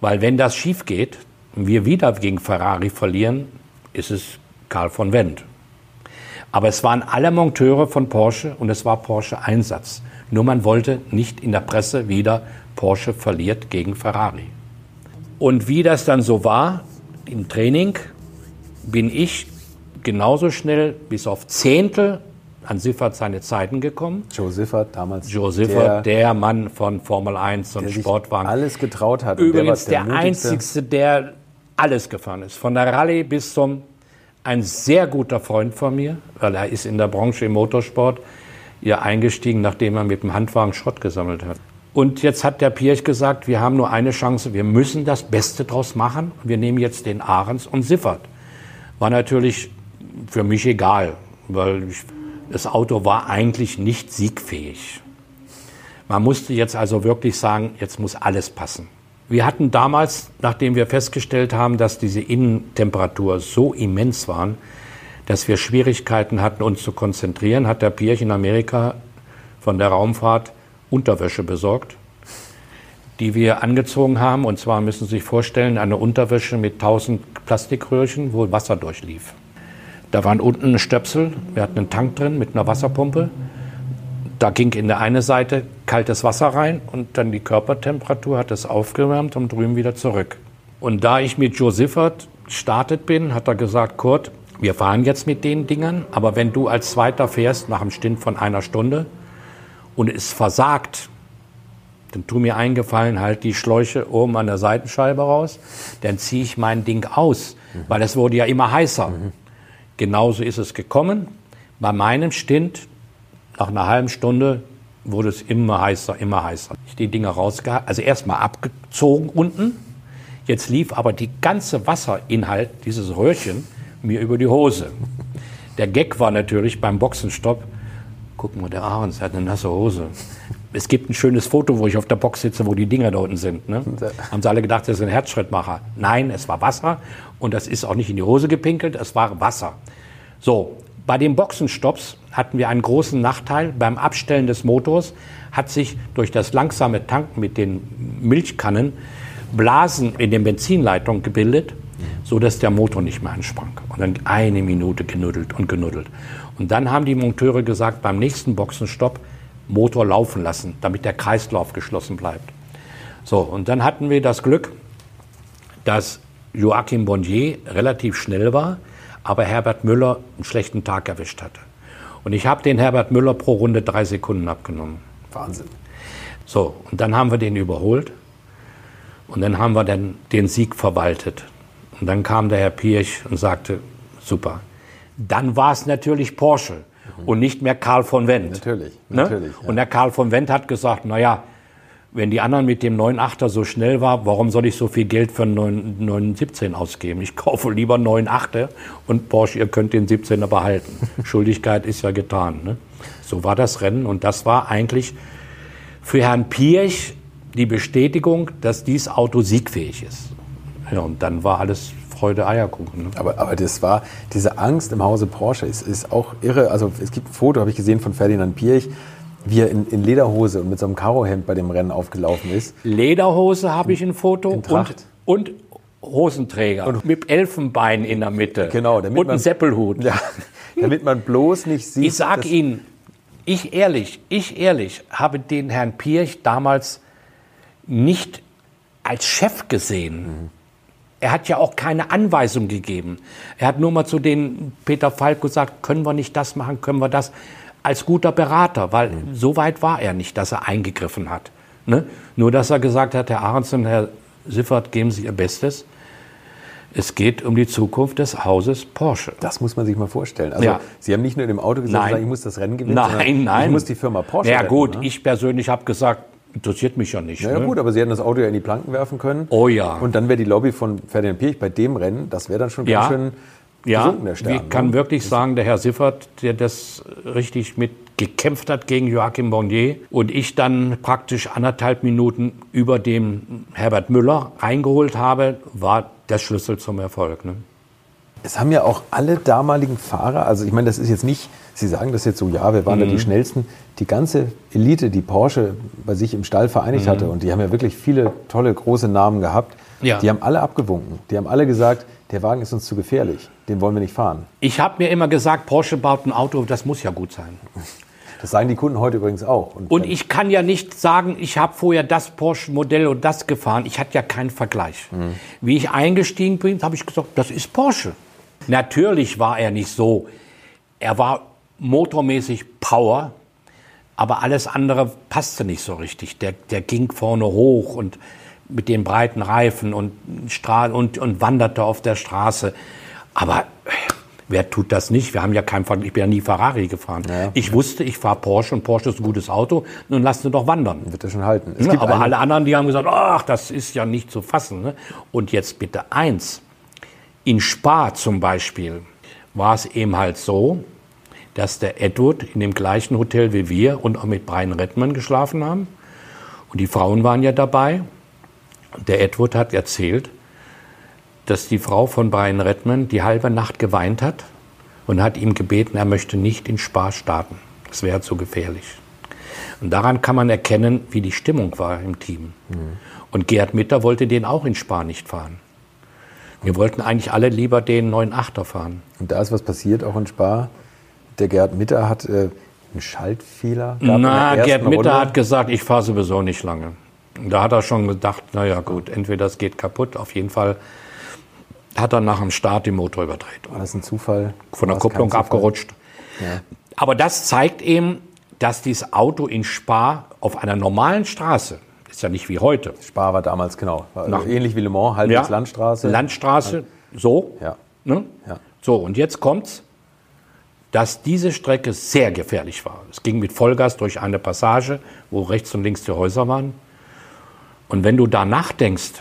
Weil wenn das schief geht und wir wieder gegen Ferrari verlieren, ist es Karl von Wendt. Aber es waren alle Monteure von Porsche und es war Porsche Einsatz. Nur man wollte nicht in der Presse wieder Porsche verliert gegen Ferrari. Und wie das dann so war im Training, bin ich genauso schnell bis auf Zehntel an Siffert seine Zeiten gekommen. Joe Siffert damals. Joe Siffert, der, Mann von Formel 1 und der sich Sportwagen. alles getraut hat. Übrigens der, der, mutigste. einzigste, der alles gefahren ist. Von der Rallye bis zum ein sehr guter Freund von mir, weil er ist in der Branche im Motorsport ja eingestiegen, nachdem er mit dem Handwagen Schrott gesammelt hat. Und jetzt hat der Pirch gesagt, wir haben nur eine Chance, wir müssen das Beste draus machen. Wir nehmen jetzt den Ahrens und Siffert. War natürlich für mich egal, weil ich, das Auto war eigentlich nicht siegfähig. Man musste jetzt also wirklich sagen, jetzt muss alles passen. Wir hatten damals, nachdem wir festgestellt haben, dass diese Innentemperatur so immens waren, dass wir Schwierigkeiten hatten, uns zu konzentrieren, hat der Pirch in Amerika von der Raumfahrt Unterwäsche besorgt, die wir angezogen haben. Und zwar müssen Sie sich vorstellen, eine Unterwäsche mit 1000 Plastikröhrchen, wo Wasser durchlief. Da waren unten ein Stöpsel, wir hatten einen Tank drin mit einer Wasserpumpe. Da ging in der eine Seite kaltes Wasser rein und dann die Körpertemperatur hat es aufgewärmt und drüben wieder zurück. Und da ich mit Joe Siffert gestartet bin, hat er gesagt, Kurt, wir fahren jetzt mit den Dingern, aber wenn du als Zweiter fährst nach einem Stint von einer Stunde und es versagt, dann tu mir eingefallen, halt die Schläuche oben an der Seitenscheibe raus, dann ziehe ich mein Ding aus, weil es wurde ja immer heißer. Genauso ist es gekommen. Bei meinem Stint, nach einer halben Stunde, wurde es immer heißer, immer heißer. Ich die Dinger rausgehalten, also erstmal abgezogen unten. Jetzt lief aber die ganze Wasserinhalt dieses Röhrchen mir über die Hose. Der Gag war natürlich beim Boxenstopp, guck mal, der Ahrens hat eine nasse Hose. Es gibt ein schönes Foto, wo ich auf der Box sitze, wo die Dinger da unten sind. Ne? Haben sie alle gedacht, das ist ein Herzschrittmacher. Nein, es war Wasser und das ist auch nicht in die Hose gepinkelt, es war Wasser. So, bei den Boxenstopps hatten wir einen großen Nachteil. Beim Abstellen des Motors hat sich durch das langsame Tanken mit den Milchkannen Blasen in den Benzinleitungen gebildet, so dass der Motor nicht mehr ansprang. Und dann eine Minute genuddelt und genuddelt. Und dann haben die Monteure gesagt, beim nächsten Boxenstopp Motor laufen lassen, damit der Kreislauf geschlossen bleibt. So, und dann hatten wir das Glück, dass Joachim Bonnier relativ schnell war, aber Herbert Müller einen schlechten Tag erwischt hatte. Und ich habe den Herbert Müller pro Runde drei Sekunden abgenommen. Wahnsinn. So, und dann haben wir den überholt und dann haben wir dann den Sieg verwaltet. Und dann kam der Herr Pirch und sagte, super. Dann war es natürlich Porsche und nicht mehr Karl von Wendt. Natürlich, Ne? natürlich, ja. Und der Karl von Wendt hat gesagt, naja, wenn die anderen mit dem 9.8er so schnell war, warum soll ich so viel Geld für einen 9 917 ausgeben? Ich kaufe lieber einen 9.8er und Porsche, ihr könnt den 17er behalten. Schuldigkeit ist ja getan. Ne? So war das Rennen und das war eigentlich für Herrn Pirch die Bestätigung, dass dieses Auto siegfähig ist. Ja, und dann war alles Freude Eierkuchen. Ne? Aber, aber das war, diese Angst im Hause Porsche ist, ist auch irre. Also es gibt ein Foto, habe ich gesehen, von Ferdinand Pirch, wie er in, in Lederhose und mit so einem Karohemd bei dem Rennen aufgelaufen ist. Lederhose habe ich ein Foto und, und Hosenträger mit Elfenbein in der Mitte Genau, damit und man- Seppelhut. Ja, damit man bloß nicht sieht. Ich sag Ihnen, ich ehrlich, ich ehrlich habe den Herrn Pirch damals nicht als Chef gesehen. Er hat ja auch keine Anweisung gegeben. Er hat nur mal zu den Peter Falk gesagt, können wir nicht das machen, können wir das, als guter Berater, weil so weit war er nicht, dass er eingegriffen hat. Ne? Nur, dass er gesagt hat, Herr Aronson, Herr Siffert, geben Sie Ihr Bestes. Es geht um die Zukunft des Hauses Porsche. Das muss man sich mal vorstellen. Also Ja. Sie haben nicht nur in dem Auto gesagt, Nein. ich muss das Rennen gewinnen, Nein, nein. ich muss die Firma Porsche Ja retten, gut, ne? ich persönlich habe gesagt, interessiert mich ja nicht. Ja, ja ne? gut, aber Sie hätten das Auto ja in die Planken werfen können. Oh ja. Und dann wäre die Lobby von Ferdinand Pirch bei dem Rennen, das wäre dann schon Ja. ganz schön Ja, gesunken, der Stern. ich kann ne? wirklich sagen, der Herr Siffert, der das richtig mit gekämpft hat gegen Joachim Bonnier und ich dann praktisch anderthalb Minuten über dem Herbert Müller reingeholt habe, war der Schlüssel zum Erfolg. Ne? Es haben ja auch alle damaligen Fahrer, also ich meine, das ist jetzt nicht, Sie sagen das jetzt so, ja, wir waren da Mhm. die schnellsten. Die ganze Elite, die Porsche bei sich im Stall vereinigt hatte, und die haben ja wirklich viele tolle, große Namen gehabt, Mhm. Ja. die haben alle abgewunken. Die haben alle gesagt, der Wagen ist uns zu gefährlich, den wollen wir nicht fahren. Ich habe mir immer gesagt, Porsche baut ein Auto, das muss ja gut sein. Das sagen die Kunden heute übrigens auch. Und ich kann ja nicht sagen, ich habe vorher das Porsche-Modell und das gefahren. Ich hatte ja keinen Vergleich. Wie ich eingestiegen bin, habe ich gesagt, das ist Porsche. Natürlich war er nicht so. Er war motormäßig Power, aber alles andere passte nicht so richtig. Der, der ging vorne hoch und mit den breiten Reifen und, und, und wanderte auf der Straße. Aber äh, wer tut das nicht? Wir haben ja kein Ver- ich bin ja nie Ferrari gefahren. Ja. Ich wusste, ich fahre Porsche und Porsche ist ein gutes Auto. Nun lass ihn doch wandern. wird das schon halten. Ne? Aber alle anderen, die haben gesagt, ach, das ist ja nicht zu fassen. Ne? Und jetzt bitte eins. In Spa zum Beispiel war es eben halt so, dass der Edward in dem gleichen Hotel wie wir und auch mit Brian Redman geschlafen haben. Und die Frauen waren ja dabei. Und der Edward hat erzählt, dass die Frau von Brian Redman die halbe Nacht geweint hat und hat ihm gebeten, er möchte nicht in Spa starten. Das wäre zu gefährlich. Und daran kann man erkennen, wie die Stimmung war im Team. Und Gerhard Mitter wollte den auch in Spa nicht fahren. Wir wollten eigentlich alle lieber den 9.8er fahren. Und da ist was passiert, auch in Spa. Der Gerd Mitter hat äh, einen Schaltfehler in Na, ersten Mitter Runde. hat gesagt, ich fahre sowieso nicht lange. Und Da hat er schon gedacht, naja gut, entweder es geht kaputt, auf jeden Fall hat er nach dem Start den Motor überdreht. War das ein Zufall? Von der Kupplung abgerutscht. Ja. Aber das zeigt eben, dass dieses Auto in Spa auf einer normalen Straße, ist ja nicht wie heute, Spa war damals, genau. War Nach- ähnlich wie Le Mans, halbwegs Landstraße. Landstraße, so. Ja. Ne? Ja. So, und jetzt kommt's, dass diese Strecke sehr gefährlich war. Es ging mit Vollgas durch eine Passage, wo rechts und links die Häuser waren. Und wenn du da nachdenkst,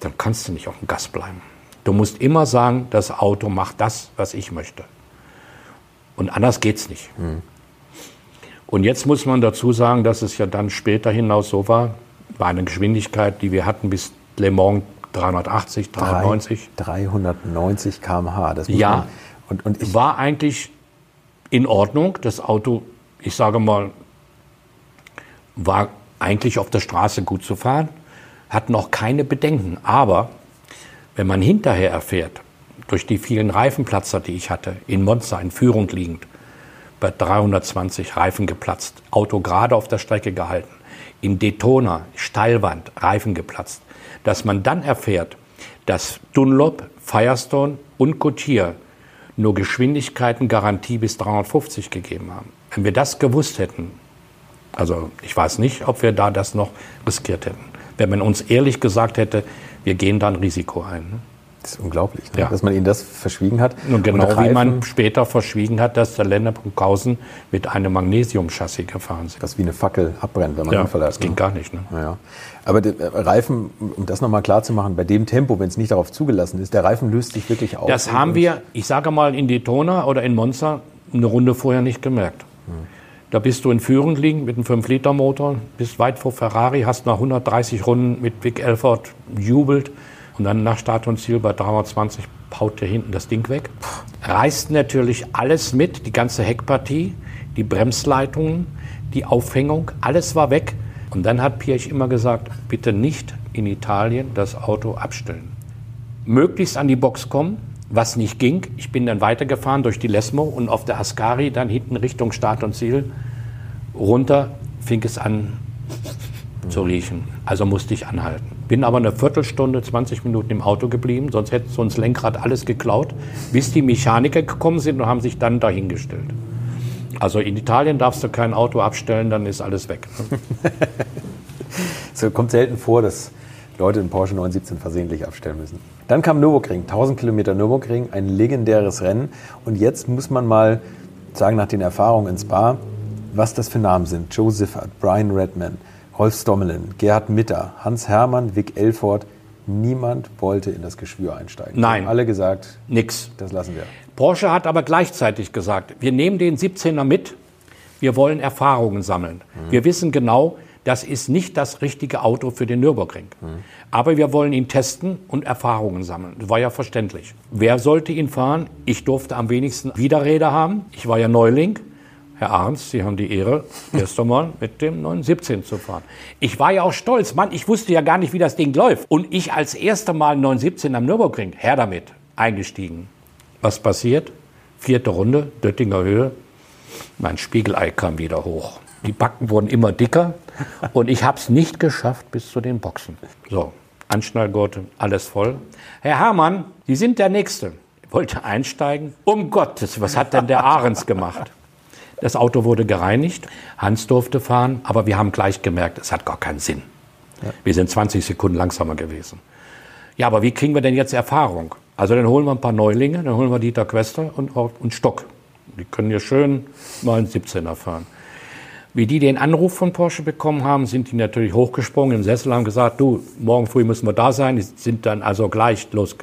dann kannst du nicht auf dem Gas bleiben. Du musst immer sagen, das Auto macht das, was ich möchte. Und anders geht's nicht. Und jetzt muss man dazu sagen, dass es ja dann später hinaus so war, bei einer Geschwindigkeit, die wir hatten bis Le Mans 380, 390, 390 km/h. Das Ja. Man, und, und war eigentlich in Ordnung. Das Auto, ich sage mal, war eigentlich auf der Straße gut zu fahren, hat noch keine Bedenken. Aber wenn man hinterher erfährt, durch die vielen Reifenplatzer, die ich hatte, in Monza in Führung liegend, bei 320 Reifen geplatzt, Auto gerade auf der Strecke gehalten, in Daytona, Steilwand, Reifen geplatzt, dass man dann erfährt, dass Dunlop, Firestone und Goodyear nur Geschwindigkeiten Garantie bis 350 gegeben haben. Wenn wir das gewusst hätten, also ich weiß nicht, ob wir da das noch riskiert hätten. Wenn man uns ehrlich gesagt hätte, wir gehen da ein Risiko ein. Ne? das ist unglaublich, ne? Ja. dass man ihnen das verschwiegen hat. Und genau wie Reifen, man später verschwiegen hat, dass der Länder Brunkhausen mit einem Magnesium-Chassis gefahren sind. das wie eine Fackel abbrennt, wenn man Ja, Unfall hat. das ging ne? gar nicht. Ne? Ja. Aber äh, Reifen, um das nochmal klar zu machen, bei dem Tempo, wenn es nicht darauf zugelassen ist, der Reifen löst sich wirklich auf. Das Und- haben und- wir, ich sage mal, in Daytona oder in Monza eine Runde vorher nicht gemerkt. Da bist du in Führung liegen mit einem 5-Liter-Motor, bist weit vor Ferrari, hast nach 130 Runden mit Vic Elford jubelt und dann nach Start und Ziel bei 320 haut dir hinten das Ding weg. Reißt natürlich alles mit, die ganze Heckpartie, die Bremsleitungen, die Aufhängung, alles war weg. Und dann hat Pirch immer gesagt, bitte nicht in Italien das Auto abstellen möglichst an die Box kommen, was nicht ging. Ich bin dann weitergefahren durch die Lesmo und auf der Ascari dann hinten Richtung Start und Ziel runter fing es an zu riechen. Also musste ich anhalten. Bin aber eine Viertelstunde, 20 Minuten im Auto geblieben, sonst hätten sie uns Lenkrad alles geklaut, bis die Mechaniker gekommen sind und haben sich dann dahingestellt. Also in Italien darfst du kein Auto abstellen, dann ist alles weg. ne? Es kommt selten vor, dass, Leute in Porsche 917 versehentlich abstellen müssen. Dann kam Nürburgring, 1000 Kilometer Nürburgring, ein legendäres Rennen. Und jetzt muss man mal sagen, nach den Erfahrungen in Spa, was das für Namen sind. Joe Siffert, Brian Redman, Rolf Stommelin, Gerhard Mitter, Hans Hermann, Vic Elford. Niemand wollte in das Geschwür einsteigen. Nein. Haben alle gesagt, Nix. das lassen wir. Porsche hat aber gleichzeitig gesagt, wir nehmen den 17er mit, wir wollen Erfahrungen sammeln. Wir wissen genau, das ist nicht das richtige Auto für den Nürburgring. Aber wir wollen ihn testen und Erfahrungen sammeln. Das war ja verständlich. Wer sollte ihn fahren? Ich durfte am wenigsten Widerräder haben. Ich war ja Neuling. Herr Arns, Sie haben die Ehre, erst einmal mit dem 917 zu fahren. Ich war ja auch stolz. Mann, ich wusste ja gar nicht, wie das Ding läuft. Und ich als erster Mal 917 am Nürburgring, her damit, eingestiegen. Was passiert? Vierte Runde, Döttinger Höhe. Mein Spiegelei kam wieder hoch. Die Backen wurden immer dicker und ich habe es nicht geschafft bis zu den Boxen. So, Anschnallgurte, alles voll. Herr Hermann, Sie sind der Nächste. Ich wollte einsteigen. Um Gottes, was hat denn der Ahrens gemacht? Das Auto wurde gereinigt, Hans durfte fahren, aber wir haben gleich gemerkt, es hat gar keinen Sinn. Wir sind 20 Sekunden langsamer gewesen. Ja, aber wie kriegen wir denn jetzt Erfahrung? Also dann holen wir ein paar Neulinge, dann holen wir Dieter Quester und, und Stock. Die können hier schön mal einen 17er fahren. Wie die den Anruf von Porsche bekommen haben, sind die natürlich hochgesprungen im Sessel, haben gesagt, du, morgen früh müssen wir da sein. Die sind dann also gleich los.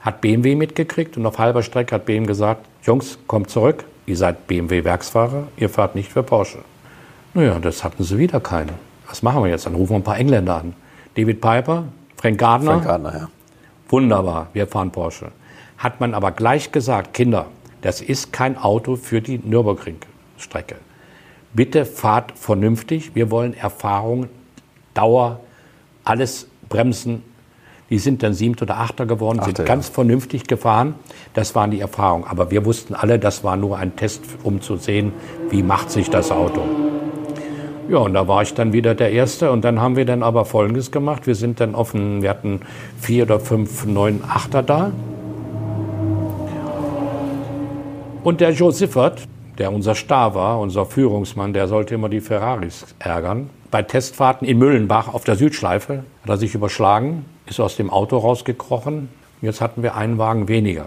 Hat BMW mitgekriegt und auf halber Strecke hat BMW gesagt, Jungs, kommt zurück, ihr seid BMW-Werksfahrer, ihr fahrt nicht für Porsche. Naja, das hatten sie wieder keine. Was machen wir jetzt? Dann rufen wir ein paar Engländer an. David Piper, Frank Gardner. Frank Gardner, ja. Wunderbar, wir fahren Porsche. Hat man aber gleich gesagt, Kinder, das ist kein Auto für die Nürburgring-Strecke. Bitte fahrt vernünftig. Wir wollen Erfahrung, Dauer, alles bremsen. Die sind dann siebter oder achter geworden, Achter, sind ja. ganz vernünftig gefahren. Das waren die Erfahrungen. Aber wir wussten alle, das war nur ein Test, um zu sehen, wie macht sich das Auto. Ja, und da war ich dann wieder der Erste. Und dann haben wir dann aber Folgendes gemacht. Wir sind dann einen, wir hatten vier oder fünf, neun Achter da. Und der Joe Siffert, der unser Star war, unser Führungsmann, der sollte immer die Ferraris ärgern. Bei Testfahrten in Müllenbach auf der Südschleife hat er sich überschlagen, ist aus dem Auto rausgekrochen. Jetzt hatten wir einen Wagen weniger.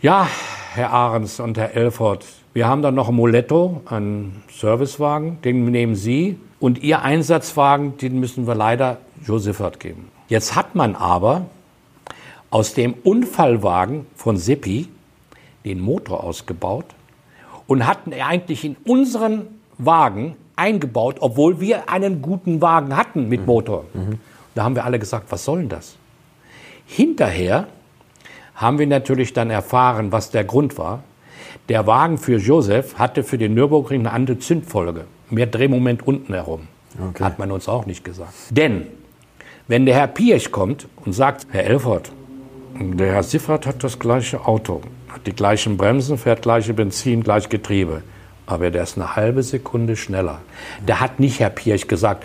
Ja, Herr Ahrens und Herr Elford, wir haben dann noch ein Moletto, einen Servicewagen, den nehmen Sie. Und Ihr Einsatzwagen, den müssen wir leider Joe Siffert geben. Jetzt hat man aber aus dem Unfallwagen von Sippi den Motor ausgebaut und hatten eigentlich in unseren Wagen eingebaut, obwohl wir einen guten Wagen hatten mit Motor. Da haben wir alle gesagt, was soll denn das? Hinterher haben wir natürlich dann erfahren, was der Grund war. Der Wagen für Josef hatte für den Nürburgring eine andere Zündfolge. Mehr Drehmoment unten herum. Okay. Hat man uns auch nicht gesagt. Denn, wenn der Herr Piech kommt und sagt, Herr Elfert, der Herr Siffert hat das gleiche Auto, hat die gleichen Bremsen, fährt gleiche Benzin, gleich Getriebe. Aber der ist eine halbe Sekunde schneller. Der hat nicht Herr Piech gesagt,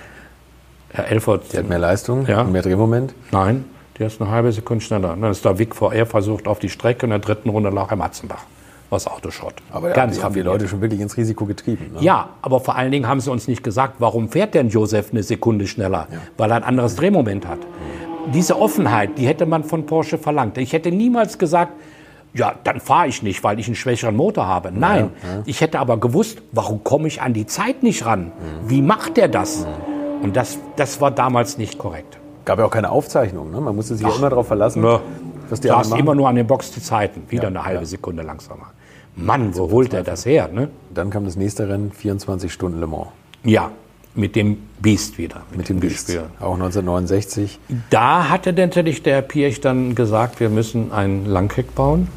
Herr Elfert, Der hat mehr Leistung, Ja. mehr Drehmoment. Nein, der ist eine halbe Sekunde schneller. Dann ist der Vic VR versucht auf die Strecke und in der dritten Runde lag er Matzenbach. Was Autoschrott. Aber ja, Ganz die haben die. Leute schon wirklich ins Risiko getrieben. Ne? Ja, aber vor allen Dingen haben sie uns nicht gesagt, warum fährt denn Josef eine Sekunde schneller? Weil er ein anderes Drehmoment hat. Diese Offenheit, die hätte man von Porsche verlangt. Ich hätte niemals gesagt, ja, dann fahre ich nicht, weil ich einen schwächeren Motor habe. Nein, ich hätte aber gewusst, warum komme ich an die Zeit nicht ran? Wie macht der das? Und das, das war damals nicht korrekt. Gab ja auch keine Aufzeichnung. Ne? Man musste sich ja immer darauf verlassen, Ja. was die machen. immer nur an den Box die Zeiten. Wieder eine halbe ja. Sekunde langsamer. Mann, wo holt er das her? Ne? Dann kam das nächste Rennen, 24 Stunden Le Mans. Ja, mit dem Beast wieder. Mit dem Beast. Geschwür. Auch 1969. Da hatte natürlich der Piech dann gesagt, wir müssen ein Langheck bauen,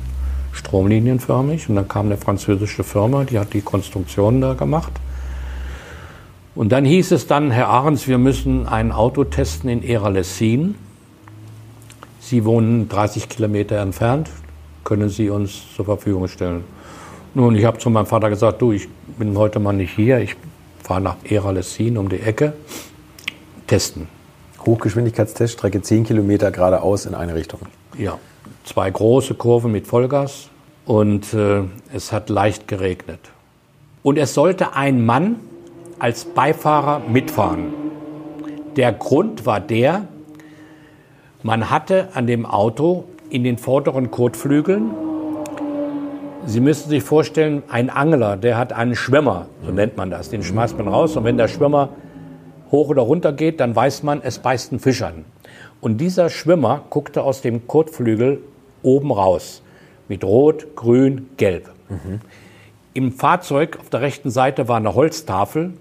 stromlinienförmig. Und dann kam eine französische Firma, die hat die Konstruktion da gemacht. Und dann hieß es dann, Herr Ahrens, wir müssen ein Auto testen in Eralessin. Sie wohnen 30 Kilometer entfernt, können Sie uns zur Verfügung stellen? Nun, ich habe zu meinem Vater gesagt, du, ich bin heute mal nicht hier, ich fahre nach Eralessin um die Ecke, testen. Hochgeschwindigkeitsteststrecke 10 Kilometer geradeaus in eine Richtung. Ja, zwei große Kurven mit Vollgas und äh, es hat leicht geregnet. Und es sollte ein Mann als Beifahrer mitfahren. Der Grund war der, Man hatte an dem Auto in den vorderen Kotflügeln, Sie müssen sich vorstellen, ein Angler, der hat einen Schwimmer, so nennt man das, den schmeißt man raus und wenn der Schwimmer hoch oder runter geht, dann weiß man, es beißt ein Fisch an. Und dieser Schwimmer guckte aus dem Kotflügel oben raus mit Rot, Grün, Gelb. Mhm. Im Fahrzeug auf der rechten Seite war eine Holztafel,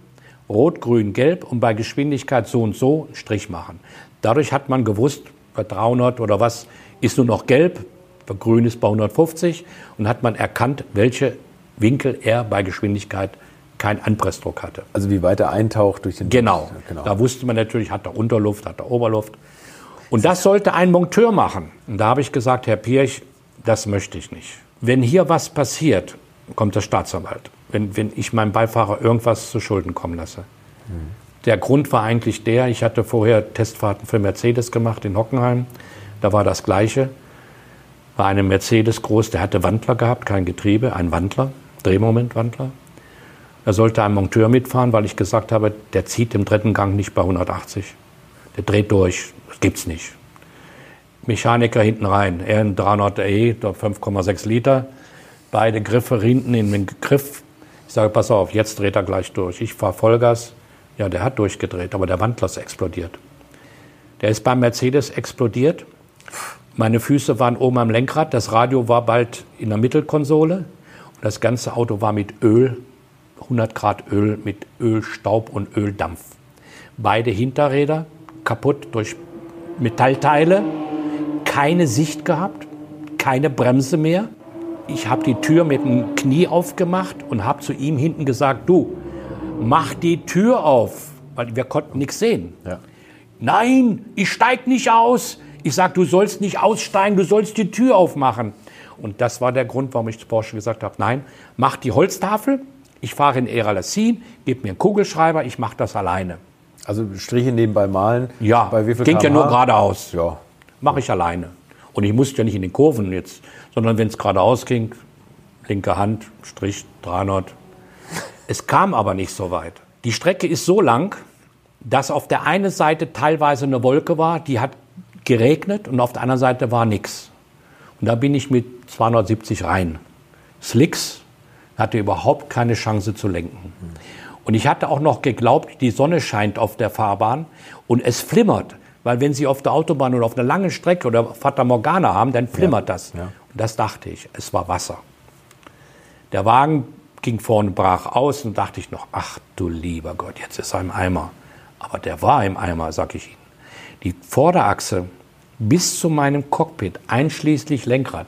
Rot, Grün, Gelb und bei Geschwindigkeit so und so einen Strich machen. Dadurch hat man gewusst, bei 300 oder was ist nur noch Gelb, bei Grün ist bei 150 und hat man erkannt, welche Winkel er bei Geschwindigkeit keinen Anpressdruck hatte. Also wie weit er eintaucht durch den Genau. genau. Da wusste man natürlich, hat er Unterluft, hat er Oberluft. Und das sollte ein Monteur machen. Und da habe ich gesagt, Herr Pirch, das möchte ich nicht. Wenn hier was passiert, kommt der Staatsanwalt. Wenn, wenn ich meinem Beifahrer irgendwas zu Schulden kommen lasse. Mhm. Der Grund war eigentlich der, ich hatte vorher Testfahrten für Mercedes gemacht in Hockenheim. Da war das Gleiche. War eine Mercedes groß, der hatte Wandler gehabt, kein Getriebe, ein Wandler, Drehmomentwandler. Da sollte ein Monteur mitfahren, weil ich gesagt habe, der zieht im dritten Gang nicht bei 180. Der dreht durch, gibt's nicht. Mechaniker hinten rein, in 300e, 5,6 Liter, beide Griffe hinten in den Griff. Ich sage, pass auf, jetzt dreht er gleich durch. Ich fahre Vollgas. Ja, der hat durchgedreht, aber der Wandler explodiert. Der ist beim Mercedes explodiert. Meine Füße waren oben am Lenkrad, das Radio war bald in der Mittelkonsole und das ganze Auto war mit Öl, 100 Grad Öl, mit Ölstaub und Öldampf. Beide Hinterräder kaputt durch Metallteile, keine Sicht gehabt, keine Bremse mehr. Ich habe die Tür mit dem Knie aufgemacht und habe zu ihm hinten gesagt, du, mach die Tür auf, weil wir konnten nichts sehen. Ja. Nein, ich steig nicht aus. Ich sage, du sollst nicht aussteigen, du sollst die Tür aufmachen. Und das war der Grund, warum ich zu Porsche gesagt habe, nein, mach die Holztafel, ich fahre in Eralassin, gib mir einen Kugelschreiber, ich mache das alleine. Also Striche nebenbei malen? Ja, bei wie viel ging ja nur geradeaus. Ja. Mache ich alleine. Und ich musste ja nicht in den Kurven jetzt, sondern wenn es geradeaus ging, linke Hand, Strich 300. Es kam aber nicht so weit. Die Strecke ist so lang, dass auf der einen Seite teilweise eine Wolke war, die hat geregnet und auf der anderen Seite war nichts. Und da bin ich mit 270 rein. Slicks hatte überhaupt keine Chance zu lenken. Und ich hatte auch noch geglaubt, die Sonne scheint auf der Fahrbahn und es flimmert. Weil wenn Sie auf der Autobahn oder auf einer langen Strecke oder Fata Morgana haben, dann flimmert ja, das. Ja. Und das dachte ich, es war Wasser. Der Wagen ging vorne brach aus und dachte ich noch, ach du lieber Gott, jetzt ist er im Eimer. Aber der war im Eimer, sag ich Ihnen. Die Vorderachse bis zu meinem Cockpit, einschließlich Lenkrad,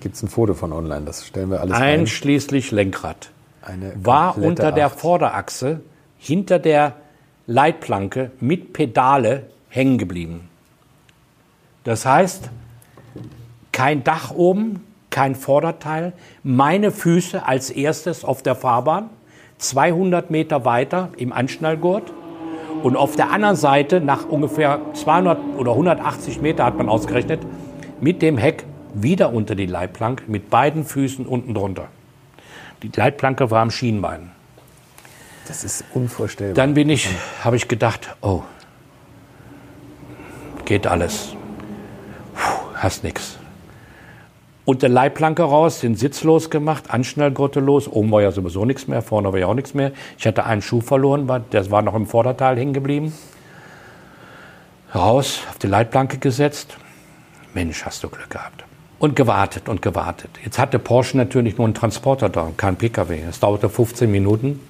Gibt es ein Foto von online, das stellen wir alles Einschließlich ein. Lenkrad. Eine war unter der Vorderachse hinter der Leitplanke mit Pedale hängen geblieben. Das heißt, kein Dach oben, kein Vorderteil, meine Füße als erstes auf der Fahrbahn, 200 Meter weiter im Anschnallgurt und auf der anderen Seite nach ungefähr 200 oder 180 Meter hat man ausgerechnet, mit dem Heck wieder unter die Leitplanke mit beiden Füßen unten drunter. Die Leitplanke war am Schienbein. Das ist unvorstellbar. Dann bin ich, habe ich gedacht, oh, geht alles. Puh, hast nichts. Unter Leitplanke raus, den Sitz losgemacht, Anschnallgurte los. Oben war ja sowieso nichts mehr, vorne war ja auch nichts mehr. Ich hatte einen Schuh verloren, der war noch im Vorderteil hängen geblieben. Raus, auf die Leitplanke gesetzt. Mensch, hast du Glück gehabt. Und gewartet und gewartet. Jetzt hatte Porsche natürlich nur einen Transporter da, kein PKW. Es dauerte 15 Minuten,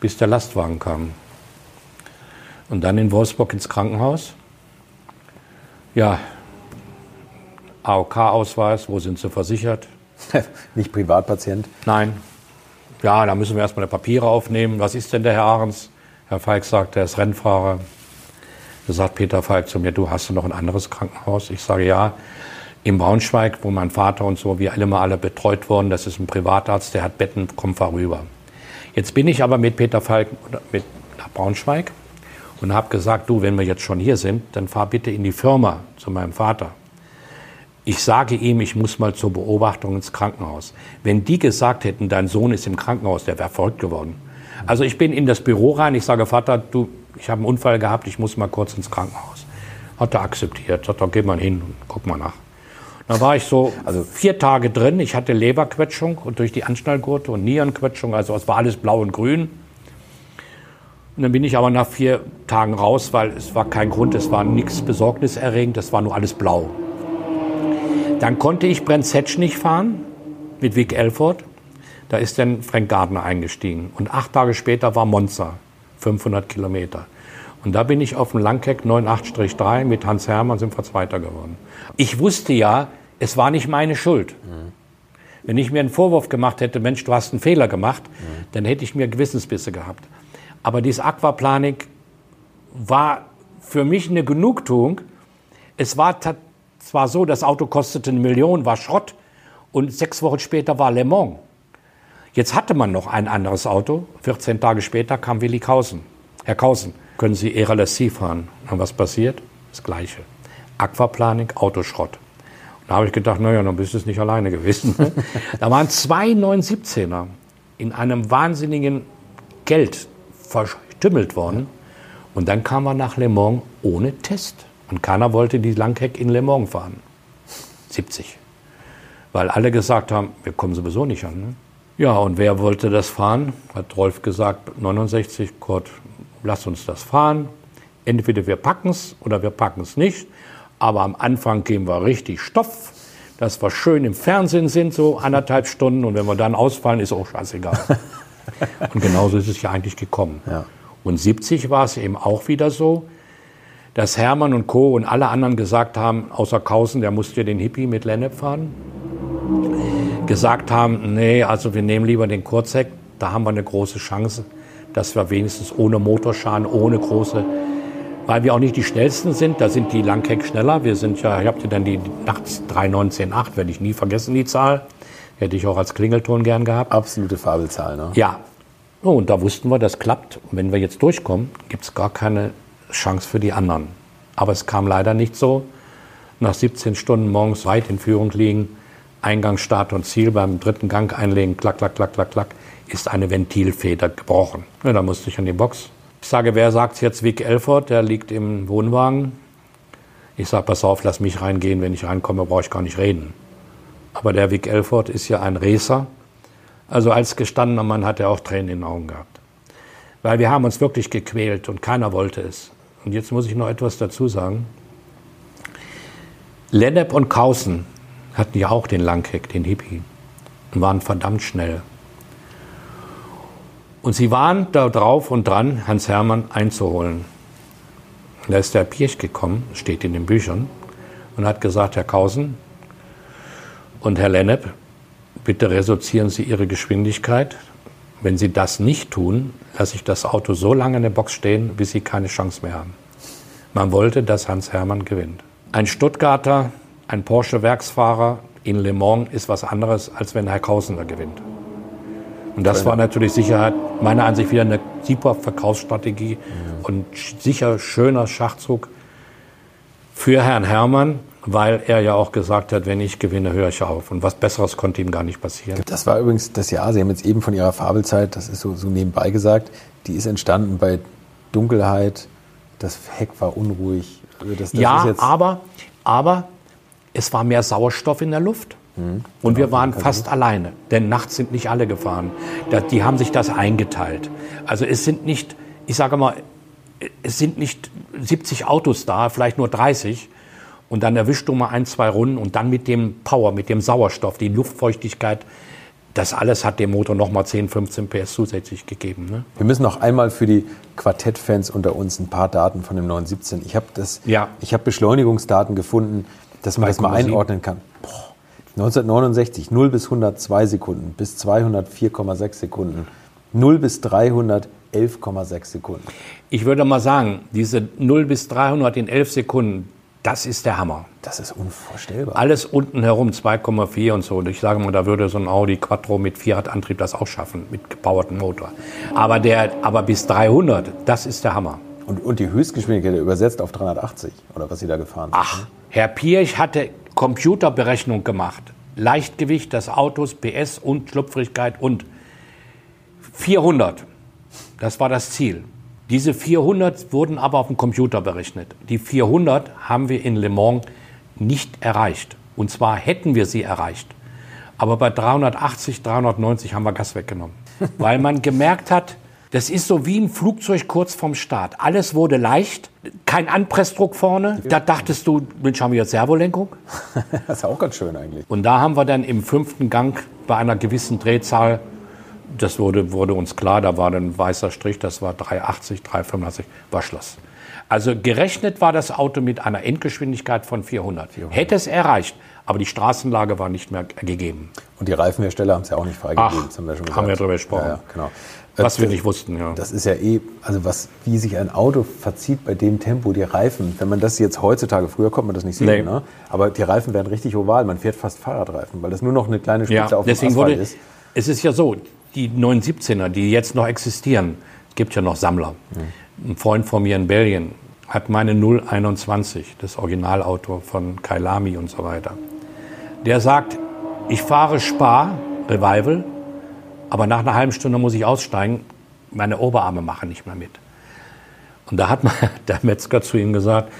bis der Lastwagen kam. Und dann in Wolfsburg ins Krankenhaus. Ja, AOK-Ausweis, wo sind Sie versichert? Nicht Privatpatient? Nein. Ja, da müssen wir erstmal die Papiere aufnehmen. Was ist denn der Herr Ahrens? Herr Falk sagt, er ist Rennfahrer. Da sagt Peter Falk zu mir, du hast du noch ein anderes Krankenhaus? Ich sage ja, in Braunschweig, wo mein Vater und so, wir alle mal alle betreut wurden. Das ist ein Privatarzt, der hat Betten, komm fahr rüber. Jetzt bin ich aber mit Peter Falk mit nach Braunschweig und habe gesagt, du, wenn wir jetzt schon hier sind, dann fahr bitte in die Firma zu meinem Vater. Ich sage ihm, ich muss mal zur Beobachtung ins Krankenhaus. Wenn die gesagt hätten, dein Sohn ist im Krankenhaus, der wäre verrückt geworden. Also ich bin in das Büro rein, ich sage, Vater, du, ich habe einen Unfall gehabt, ich muss mal kurz ins Krankenhaus. Hat er akzeptiert, sagt, dann geh mal hin und guck mal nach. Da war ich so also vier Tage drin. Ich hatte Leberquetschung und durch die Anschnallgurte und Nierenquetschung. Also es war alles blau und grün. Und dann bin ich aber nach vier Tagen raus, weil es war kein Grund, es war nichts besorgniserregend, es war nur alles blau. Dann konnte ich Brentsetsch nicht fahren mit Vic Elford. Da ist dann Frank Gardner eingestiegen. Und acht Tage später war Monza, 500 Kilometer. Und da bin ich auf dem Langheck 98-3 mit Hans Hermann sind wir Zweiter geworden. Ich wusste ja, es war nicht meine Schuld. Mhm. Wenn ich mir einen Vorwurf gemacht hätte, Mensch, du hast einen Fehler gemacht, mhm. dann hätte ich mir Gewissensbisse gehabt. Aber diese Aquaplanik war für mich eine Genugtuung. Es war zwar so, das Auto kostete eine Million, war Schrott und sechs Wochen später war Le Mans. Jetzt hatte man noch ein anderes Auto. 14 Tage später kam Willi Kausen. Herr Kausen, können Sie ERLSC fahren? Und was passiert? Das Gleiche. Aquaplanik, Autoschrott. Und da habe ich gedacht, naja, dann bist du es nicht alleine gewesen. da waren zwei 917er in einem wahnsinnigen Geld verstümmelt worden. Und dann kam man nach Le Mans ohne Test. Und keiner wollte die Langheck in Le Mans fahren. 70. Weil alle gesagt haben, wir kommen sowieso nicht an. Ne? Ja, und wer wollte das fahren? Hat Rolf gesagt, 69, Kurt, lass uns das fahren. Entweder wir packen es oder wir packen es nicht. Aber am Anfang geben wir richtig Stoff, dass wir schön im Fernsehen sind, so anderthalb Stunden. Und wenn wir dann ausfallen, ist auch scheißegal. und genauso ist es ja eigentlich gekommen. Ja. Und 70 war es eben auch wieder so, dass Hermann und Co. und alle anderen gesagt haben, außer Kausen, der musste den Hippie mit Lennep fahren, gesagt haben, nee, also wir nehmen lieber den Kurzheck, da haben wir eine große Chance, dass wir wenigstens ohne Motorschaden, ohne große weil wir auch nicht die schnellsten sind. Da sind die Langheck schneller. Wir sind ja, ich habe dann die nachts 3,19,8, werde ich nie vergessen, die Zahl. Hätte ich auch als Klingelton gern gehabt. Absolute Fabelzahl, ne? Ja. Und da wussten wir, das klappt. Und wenn wir jetzt durchkommen, gibt es gar keine Chance für die anderen. Aber es kam leider nicht so. Nach 17 Stunden morgens weit in Führung liegen, Eingang, Start und Ziel beim dritten Gang einlegen, klack, klack, klack, klack, klack, ist eine Ventilfeder gebrochen. Ja, da musste ich an die Box ich sage, wer sagt jetzt Vic Elford, der liegt im Wohnwagen. Ich sage, pass auf, lass mich reingehen, wenn ich reinkomme, brauche ich gar nicht reden. Aber der Vic Elford ist ja ein Racer. Also als gestandener Mann hat er auch Tränen in den Augen gehabt. Weil wir haben uns wirklich gequält und keiner wollte es. Und jetzt muss ich noch etwas dazu sagen. Lennep und Kausen hatten ja auch den Langheck, den Hippie, und waren verdammt schnell. Und sie waren da drauf und dran, Hans Hermann einzuholen. Da ist der Pirch gekommen, steht in den Büchern, und hat gesagt, Herr Kausen und Herr Lennep, bitte reduzieren Sie Ihre Geschwindigkeit. Wenn Sie das nicht tun, lasse ich das Auto so lange in der Box stehen, bis Sie keine Chance mehr haben. Man wollte, dass Hans Hermann gewinnt. Ein Stuttgarter, ein Porsche-Werksfahrer in Le Mans ist was anderes, als wenn Herr Kausener gewinnt. Und das war natürlich sicher, meiner Ansicht wieder eine super Verkaufsstrategie und sicher schöner Schachzug für Herrn Hermann, weil er ja auch gesagt hat, wenn ich gewinne, höre ich auf. Und was Besseres konnte ihm gar nicht passieren. Das war übrigens das Jahr, Sie haben jetzt eben von Ihrer Fabelzeit, das ist so, so nebenbei gesagt, die ist entstanden bei Dunkelheit, das Heck war unruhig. Also das, das ja, aber, aber es war mehr Sauerstoff in der Luft. Mhm. Und wir waren fast alleine, denn nachts sind nicht alle gefahren. Die haben sich das eingeteilt. Also es sind nicht, ich sage mal, es sind nicht 70 Autos da, vielleicht nur 30. Und dann erwischst du mal ein, zwei Runden und dann mit dem Power, mit dem Sauerstoff, die Luftfeuchtigkeit, das alles hat dem Motor nochmal 10, 15 PS zusätzlich gegeben. Ne? Wir müssen noch einmal für die Quartettfans unter uns ein paar Daten von dem 917. Ich habe Ja. ich habe Beschleunigungsdaten gefunden, dass man das mal 3,7. einordnen kann. Boah. 1969 0 bis 102 Sekunden, bis 204,6 Sekunden, 0 bis 311,6 Sekunden. Ich würde mal sagen, diese 0 bis 300 in 11 Sekunden, das ist der Hammer. Das ist unvorstellbar. Alles unten herum 2,4 und so. Und ich sage mal, da würde so ein Audi Quattro mit Fiat-Antrieb das auch schaffen, mit gepowertem Motor. Aber, der, aber bis 300, das ist der Hammer. Und, und die Höchstgeschwindigkeit übersetzt auf 380 oder was Sie da gefahren sind. Ach, Herr Pirch hatte Computerberechnung gemacht. Leichtgewicht des Autos, PS und Schlupfrigkeit und 400. Das war das Ziel. Diese 400 wurden aber auf dem Computer berechnet. Die 400 haben wir in Le Mans nicht erreicht. Und zwar hätten wir sie erreicht. Aber bei 380, 390 haben wir Gas weggenommen. Weil man gemerkt hat, das ist so wie ein Flugzeug kurz vorm Start. Alles wurde leicht, kein Anpressdruck vorne. Da dachtest du, Mensch, haben wir jetzt Servolenkung? Das ist auch ganz schön eigentlich. Und da haben wir dann im fünften Gang bei einer gewissen Drehzahl, das wurde, wurde uns klar, da war dann ein weißer Strich, das war 380, 385, war Schluss. Also gerechnet war das Auto mit einer Endgeschwindigkeit von 400. Hätte es erreicht, aber die Straßenlage war nicht mehr gegeben. Und die Reifenhersteller haben es ja auch nicht freigegeben. Ach, das haben wir schon haben wir gesagt. drüber gesprochen. Ja, ja, genau. Was Äh, wir nicht wussten, ja. Das ist ja eh, also was, wie sich ein Auto verzieht bei dem Tempo, die Reifen, wenn man das jetzt heutzutage, früher konnte man das nicht sehen, Nee. ne? aber die Reifen werden richtig oval, man fährt fast Fahrradreifen, weil das nur noch eine kleine Spitze Ja, auf dem deswegen Asphalt wurde, ist. es ist ja so, die 917er, die jetzt noch existieren, es gibt ja noch Sammler. Ein Freund von mir in Belgien hat meine 021, das Originalauto von Kailami und so weiter. Der sagt, ich fahre Spar, Revival, aber nach einer halben Stunde muss ich aussteigen, meine Oberarme machen nicht mehr mit. Und da hat mal der Metzger zu ihm gesagt,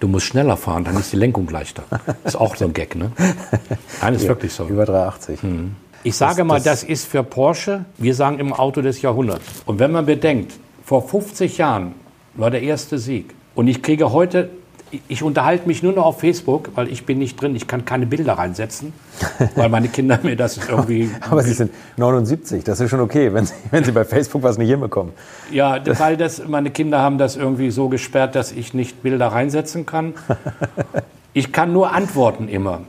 du musst schneller fahren, dann ist die Lenkung leichter. Ist auch so ein Gag, ne? Nein, ist wirklich so. Über 380. Ich sage Das- mal, das- das ist für Porsche, wir sagen im Auto des Jahrhunderts. Und wenn man bedenkt, vor 50 Jahren war der erste Sieg. Und ich kriege heute, ich- unterhalte mich nur noch auf Facebook, weil ich bin nicht drin, ich kann keine Bilder reinsetzen, weil meine Kinder mir das irgendwie... Aber Sie sind 79, das ist schon okay, wenn Sie, wenn Sie bei Facebook was nicht hinbekommen. Ja, weil das, meine Kinder haben das irgendwie so gesperrt, dass ich nicht Bilder reinsetzen kann. Ich kann nur antworten immer.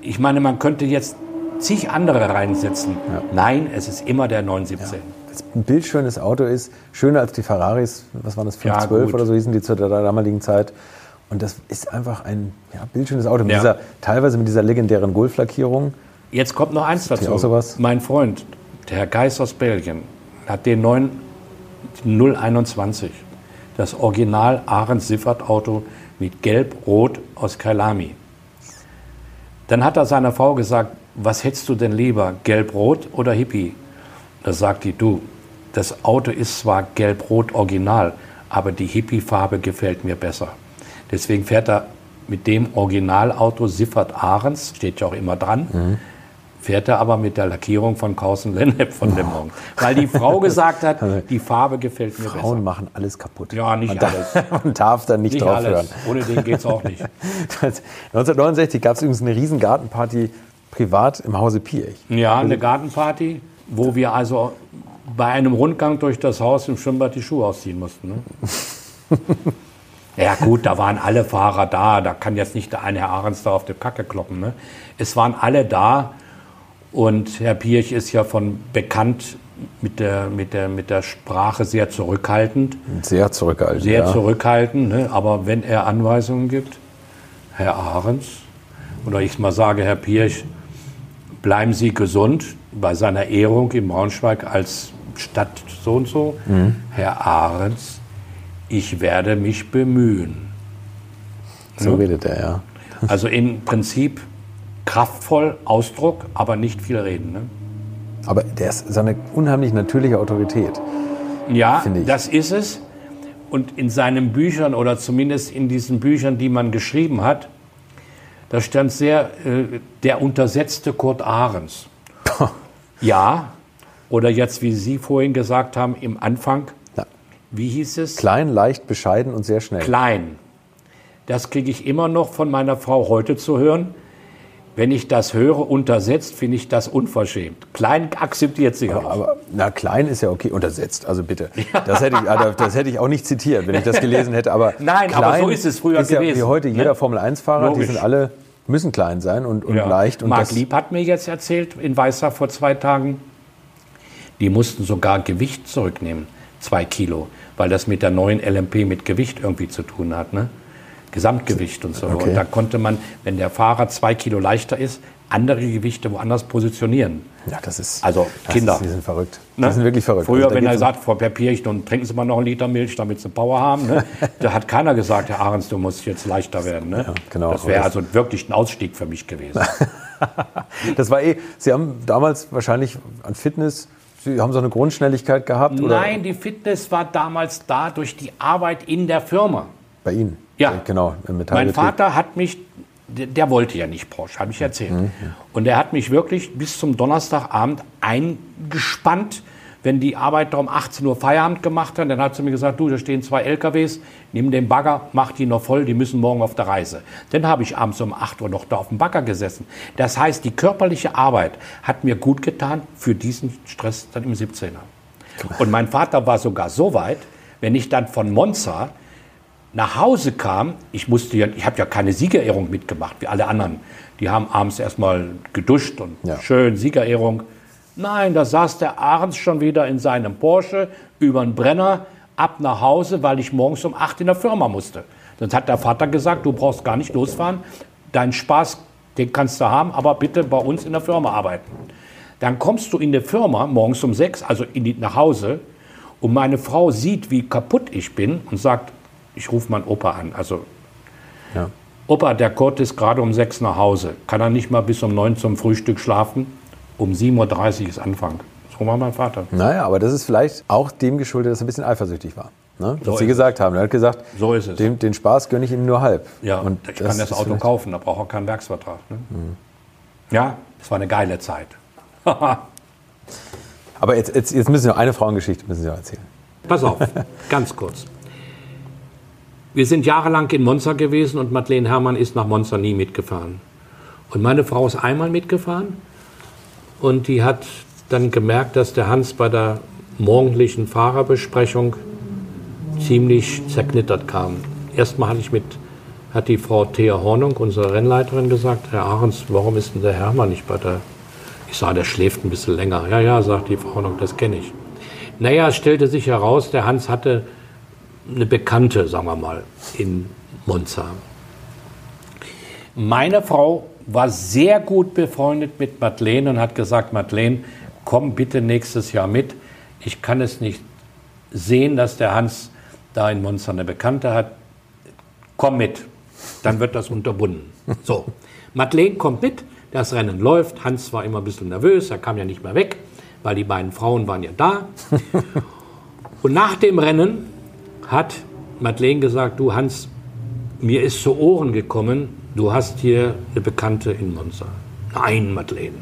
Ich meine, man könnte jetzt zig andere reinsetzen. Nein, es ist immer der 917. Das ein bildschönes Auto ist, schöner als die Ferraris, was waren das, Ja, 512 gut. oder so hießen die zu der damaligen Zeit. Und das ist einfach ein ja, bildschönes Auto, mit Ja. dieser, teilweise mit dieser legendären Golflackierung. Jetzt kommt noch eins dazu. auch sowas? Mein Freund, der Herr Geis aus Belgien, hat den neuen 021, das Original Arendt Siffert Auto mit Gelb-Rot aus Kailami. Dann hat er seiner Frau gesagt, was hättest du denn lieber, Gelb-Rot oder Hippie? Da sagt die, du, das Auto ist zwar Gelb-Rot Original, aber die Hippie-Farbe gefällt mir besser. Deswegen fährt er mit dem Originalauto Siffert Ahrens, steht ja auch immer dran, Mhm. fährt er aber mit der Lackierung von Carsten Lennep von Le Mans. Weil die Frau gesagt hat, die Farbe gefällt mir Frauen besser. machen alles kaputt. Ja, nicht man darf, alles. Man darf da nicht, Nicht drauf alles. hören. Ohne den geht's auch nicht. 1969 gab es übrigens eine riesen Gartenparty privat im Hause Piech. Ja, eine Gartenparty, wo wir also bei einem Rundgang durch das Haus im Schwimmbad die Schuhe ausziehen mussten. Ne? ja gut, da waren alle Fahrer da. Da kann jetzt nicht der eine Herr Ahrens da auf die Kacke kloppen. Ne? Es waren alle da. Und Herr Pirch ist ja von bekannt mit der, mit der, mit der Sprache sehr zurückhaltend. Sehr zurückhaltend. Sehr ja. zurückhaltend. Ne? Aber wenn er Anweisungen gibt, Herr Ahrens, oder ich mal sage, Herr Pirch, bleiben Sie gesund bei seiner Ehrung in Braunschweig als Stadt so und so. Herr Ahrens, ich werde mich bemühen. So redet er, ja. Also im Prinzip kraftvoll, Ausdruck, aber nicht viel reden. Ne? Aber der ist so eine unheimlich natürliche Autorität. Ja, das ist es. Und in seinen Büchern oder zumindest in diesen Büchern, die man geschrieben hat, da stand sehr äh, der untersetzte Kurt Ahrens. ja, oder jetzt, wie Sie vorhin gesagt haben, im Anfang, Ja. Wie hieß es? Klein, leicht, bescheiden und sehr schnell. Klein. Das kriege ich immer noch von meiner Frau heute zu hören. Wenn ich das höre, untersetzt, finde ich das unverschämt. Klein akzeptiert sie auch. Aber na, klein ist ja okay, untersetzt, also bitte. Das hätte, ich, ah, das hätte ich auch nicht zitiert, wenn ich das gelesen hätte. Aber Nein, aber so ist es früher ist ja gewesen, Wie heute ne? jeder Formel-1-Fahrer, die sind alle, müssen klein sein und, und Ja. leicht. Und Marc Lieb hat mir jetzt erzählt, in Weißach vor zwei Tagen, die mussten sogar Gewicht zurücknehmen, zwei Kilo, weil das mit der neuen LMP mit Gewicht irgendwie zu tun hat, ne? Gesamtgewicht und so. Okay. Und da konnte man, wenn der Fahrer zwei Kilo leichter ist, andere Gewichte woanders positionieren. ja, das ist, Also, Kinder. Ist, die sind verrückt. Ne? Die sind wirklich verrückt. Früher, Also wenn er sagt, Frau Papierich, nun trinken Sie mal noch einen Liter Milch, damit Sie Power haben. Ne? da hat keiner gesagt, Herr Ahrens, du musst jetzt leichter werden. Ne? genau. Das wäre also wirklich ein Ausstieg für mich gewesen. Das war eh, Sie haben damals wahrscheinlich an Fitness, Sie haben so eine Grundschnelligkeit gehabt? Oder Nein, die Fitness war damals da durch die Arbeit in der Firma. Bei Ihnen? Ja. Genau, im Mein. Vater hat mich, der, der wollte ja nicht Porsche, habe ich erzählt. Und er hat mich wirklich bis zum Donnerstagabend eingespannt, wenn die Arbeiter um 18 Uhr Feierabend gemacht haben. Dann hat sie mir gesagt, du, da stehen zwei LKWs, nimm den Bagger, mach die noch voll, die müssen morgen auf der Reise. Dann habe ich abends um 8 Uhr noch da auf dem Bagger gesessen. Das heißt, die körperliche Arbeit hat mir gut getan für diesen Stress dann im 17er. Und mein Vater war sogar so weit, wenn ich dann von Monza nach Hause kam, ich musste ja, ich habe ja keine Siegerehrung mitgemacht, wie alle anderen. Die haben abends erstmal geduscht und Ja. schön Siegerehrung. Nein, da saß der Ahrens schon wieder in seinem Porsche über den Brenner ab nach Hause, weil ich morgens um 8 in der Firma musste. Sonst hat der Vater gesagt, du brauchst gar nicht losfahren, deinen Spaß, den kannst du haben, aber bitte bei uns in der Firma arbeiten. Dann kommst du in die Firma morgens um 6, also in die, nach Hause, und meine Frau sieht, wie kaputt ich bin und sagt, ich rufe meinen Opa an. Also, Ja. Opa, der Kurt ist gerade um sechs nach Hause. Kann er nicht mal bis um neun zum Frühstück schlafen? Um 7.30 Uhr ist Anfang. So war mein Vater. Naja, aber das ist vielleicht auch dem geschuldet, dass er ein bisschen eifersüchtig war. Ne? So Was Sie gesagt haben. Er hat gesagt, So ist es. Den, den Spaß gönne ich ihm nur halb. Ja, Und ich kann das Auto vielleicht- kaufen, da braucht er keinen Werksvertrag. Ne? Ja, es war eine geile Zeit. Aber jetzt, jetzt, jetzt müssen Sie noch eine Frauengeschichte müssen Sie noch erzählen. Pass auf, ganz kurz. Wir sind jahrelang in Monza gewesen und Madeleine Herrmann ist nach Monza nie mitgefahren. Und meine Frau ist einmal mitgefahren und die hat dann gemerkt, dass der Hans bei der morgendlichen Fahrerbesprechung ziemlich zerknittert kam. Erstmal hatte ich mit, hat die Frau Thea Hornung, unsere Rennleiterin, gesagt, Herr Ahrens, warum ist denn der Hermann nicht bei der... Ich sah, der schläft ein bisschen länger. Ja, ja, sagt die Frau Hornung, das kenne ich. Naja, es stellte sich heraus, der Hans hatte eine Bekannte, sagen wir mal, in Monza. Meine Frau war sehr gut befreundet mit Madeleine und hat gesagt, Madeleine, komm bitte nächstes Jahr mit. Ich kann es nicht sehen, dass der Hans da in Monza eine Bekannte hat. Komm mit, dann wird das unterbunden. So, Madeleine kommt mit, das Rennen läuft. Hans war immer ein bisschen nervös, er kam ja nicht mehr weg, weil die beiden Frauen waren ja da. Und nach dem Rennen hat Madeleine gesagt, du Hans, mir ist zu Ohren gekommen, du hast hier eine Bekannte in Monza. Nein, Madeleine.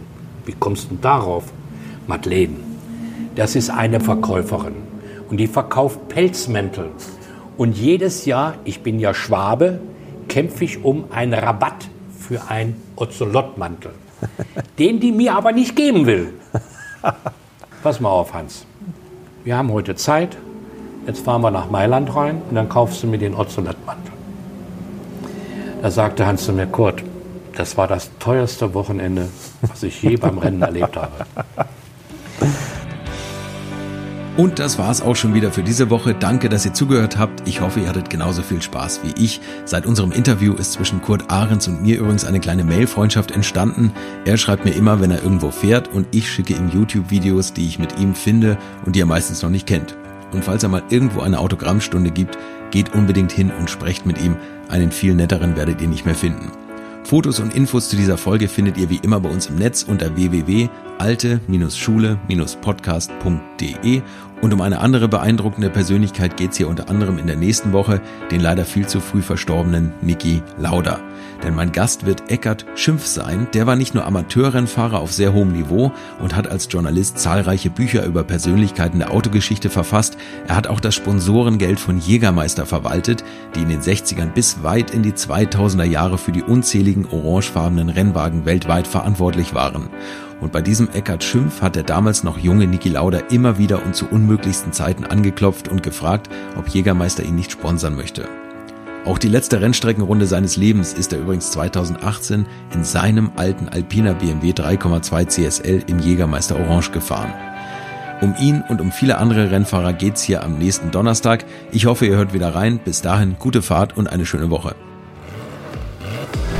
Wie kommst du denn darauf? Madeleine, das ist eine Verkäuferin und die verkauft Pelzmäntel. Und jedes Jahr, ich bin ja Schwabe, kämpfe ich um einen Rabatt für einen Ozelottmantel, den die mir aber nicht geben will. Pass mal auf, Hans. Wir haben heute Zeit. Jetzt fahren wir nach Mailand rein und dann kaufst du mir den Ozelottmantel. Da sagte Hans zu mir, Kurt, das war das teuerste Wochenende, was ich je beim Rennen erlebt habe. Und das war's auch schon wieder für diese Woche. Danke, dass ihr zugehört habt. Ich hoffe, ihr hattet genauso viel Spaß wie ich. Seit unserem Interview ist zwischen Kurt Ahrens und mir übrigens eine kleine Mailfreundschaft entstanden. Er schreibt mir immer, wenn er irgendwo fährt und ich schicke ihm YouTube-Videos, die ich mit ihm finde und die er meistens noch nicht kennt. Und falls er mal irgendwo eine Autogrammstunde gibt, geht unbedingt hin und sprecht mit ihm. Einen viel netteren werdet ihr nicht mehr finden. Fotos und Infos zu dieser Folge findet ihr wie immer bei uns im Netz unter www.alte-schule-podcast.de und um eine andere beeindruckende Persönlichkeit geht's hier unter anderem in der nächsten Woche, den leider viel zu früh verstorbenen Niki Lauda. Denn mein Gast wird Eckart Schimpf sein. Der war nicht nur Amateurrennfahrer auf sehr hohem Niveau und hat als Journalist zahlreiche Bücher über Persönlichkeiten der Autogeschichte verfasst. Er hat auch das Sponsorengeld von Jägermeister verwaltet, die in den 60ern bis weit in die 2000er Jahre für die unzähligen orangefarbenen Rennwagen weltweit verantwortlich waren. Und bei diesem Eckart Schimpf hat der damals noch junge Niki Lauda immer wieder und zu unmöglichsten Zeiten angeklopft und gefragt, ob Jägermeister ihn nicht sponsern möchte. Auch die letzte Rennstreckenrunde seines Lebens ist er übrigens 2018 in seinem alten Alpina BMW 3,2 CSL im Jägermeister Orange gefahren. Um ihn und um viele andere Rennfahrer geht's hier am nächsten Donnerstag. Ich hoffe, ihr hört wieder rein. Bis dahin gute Fahrt und eine schöne Woche.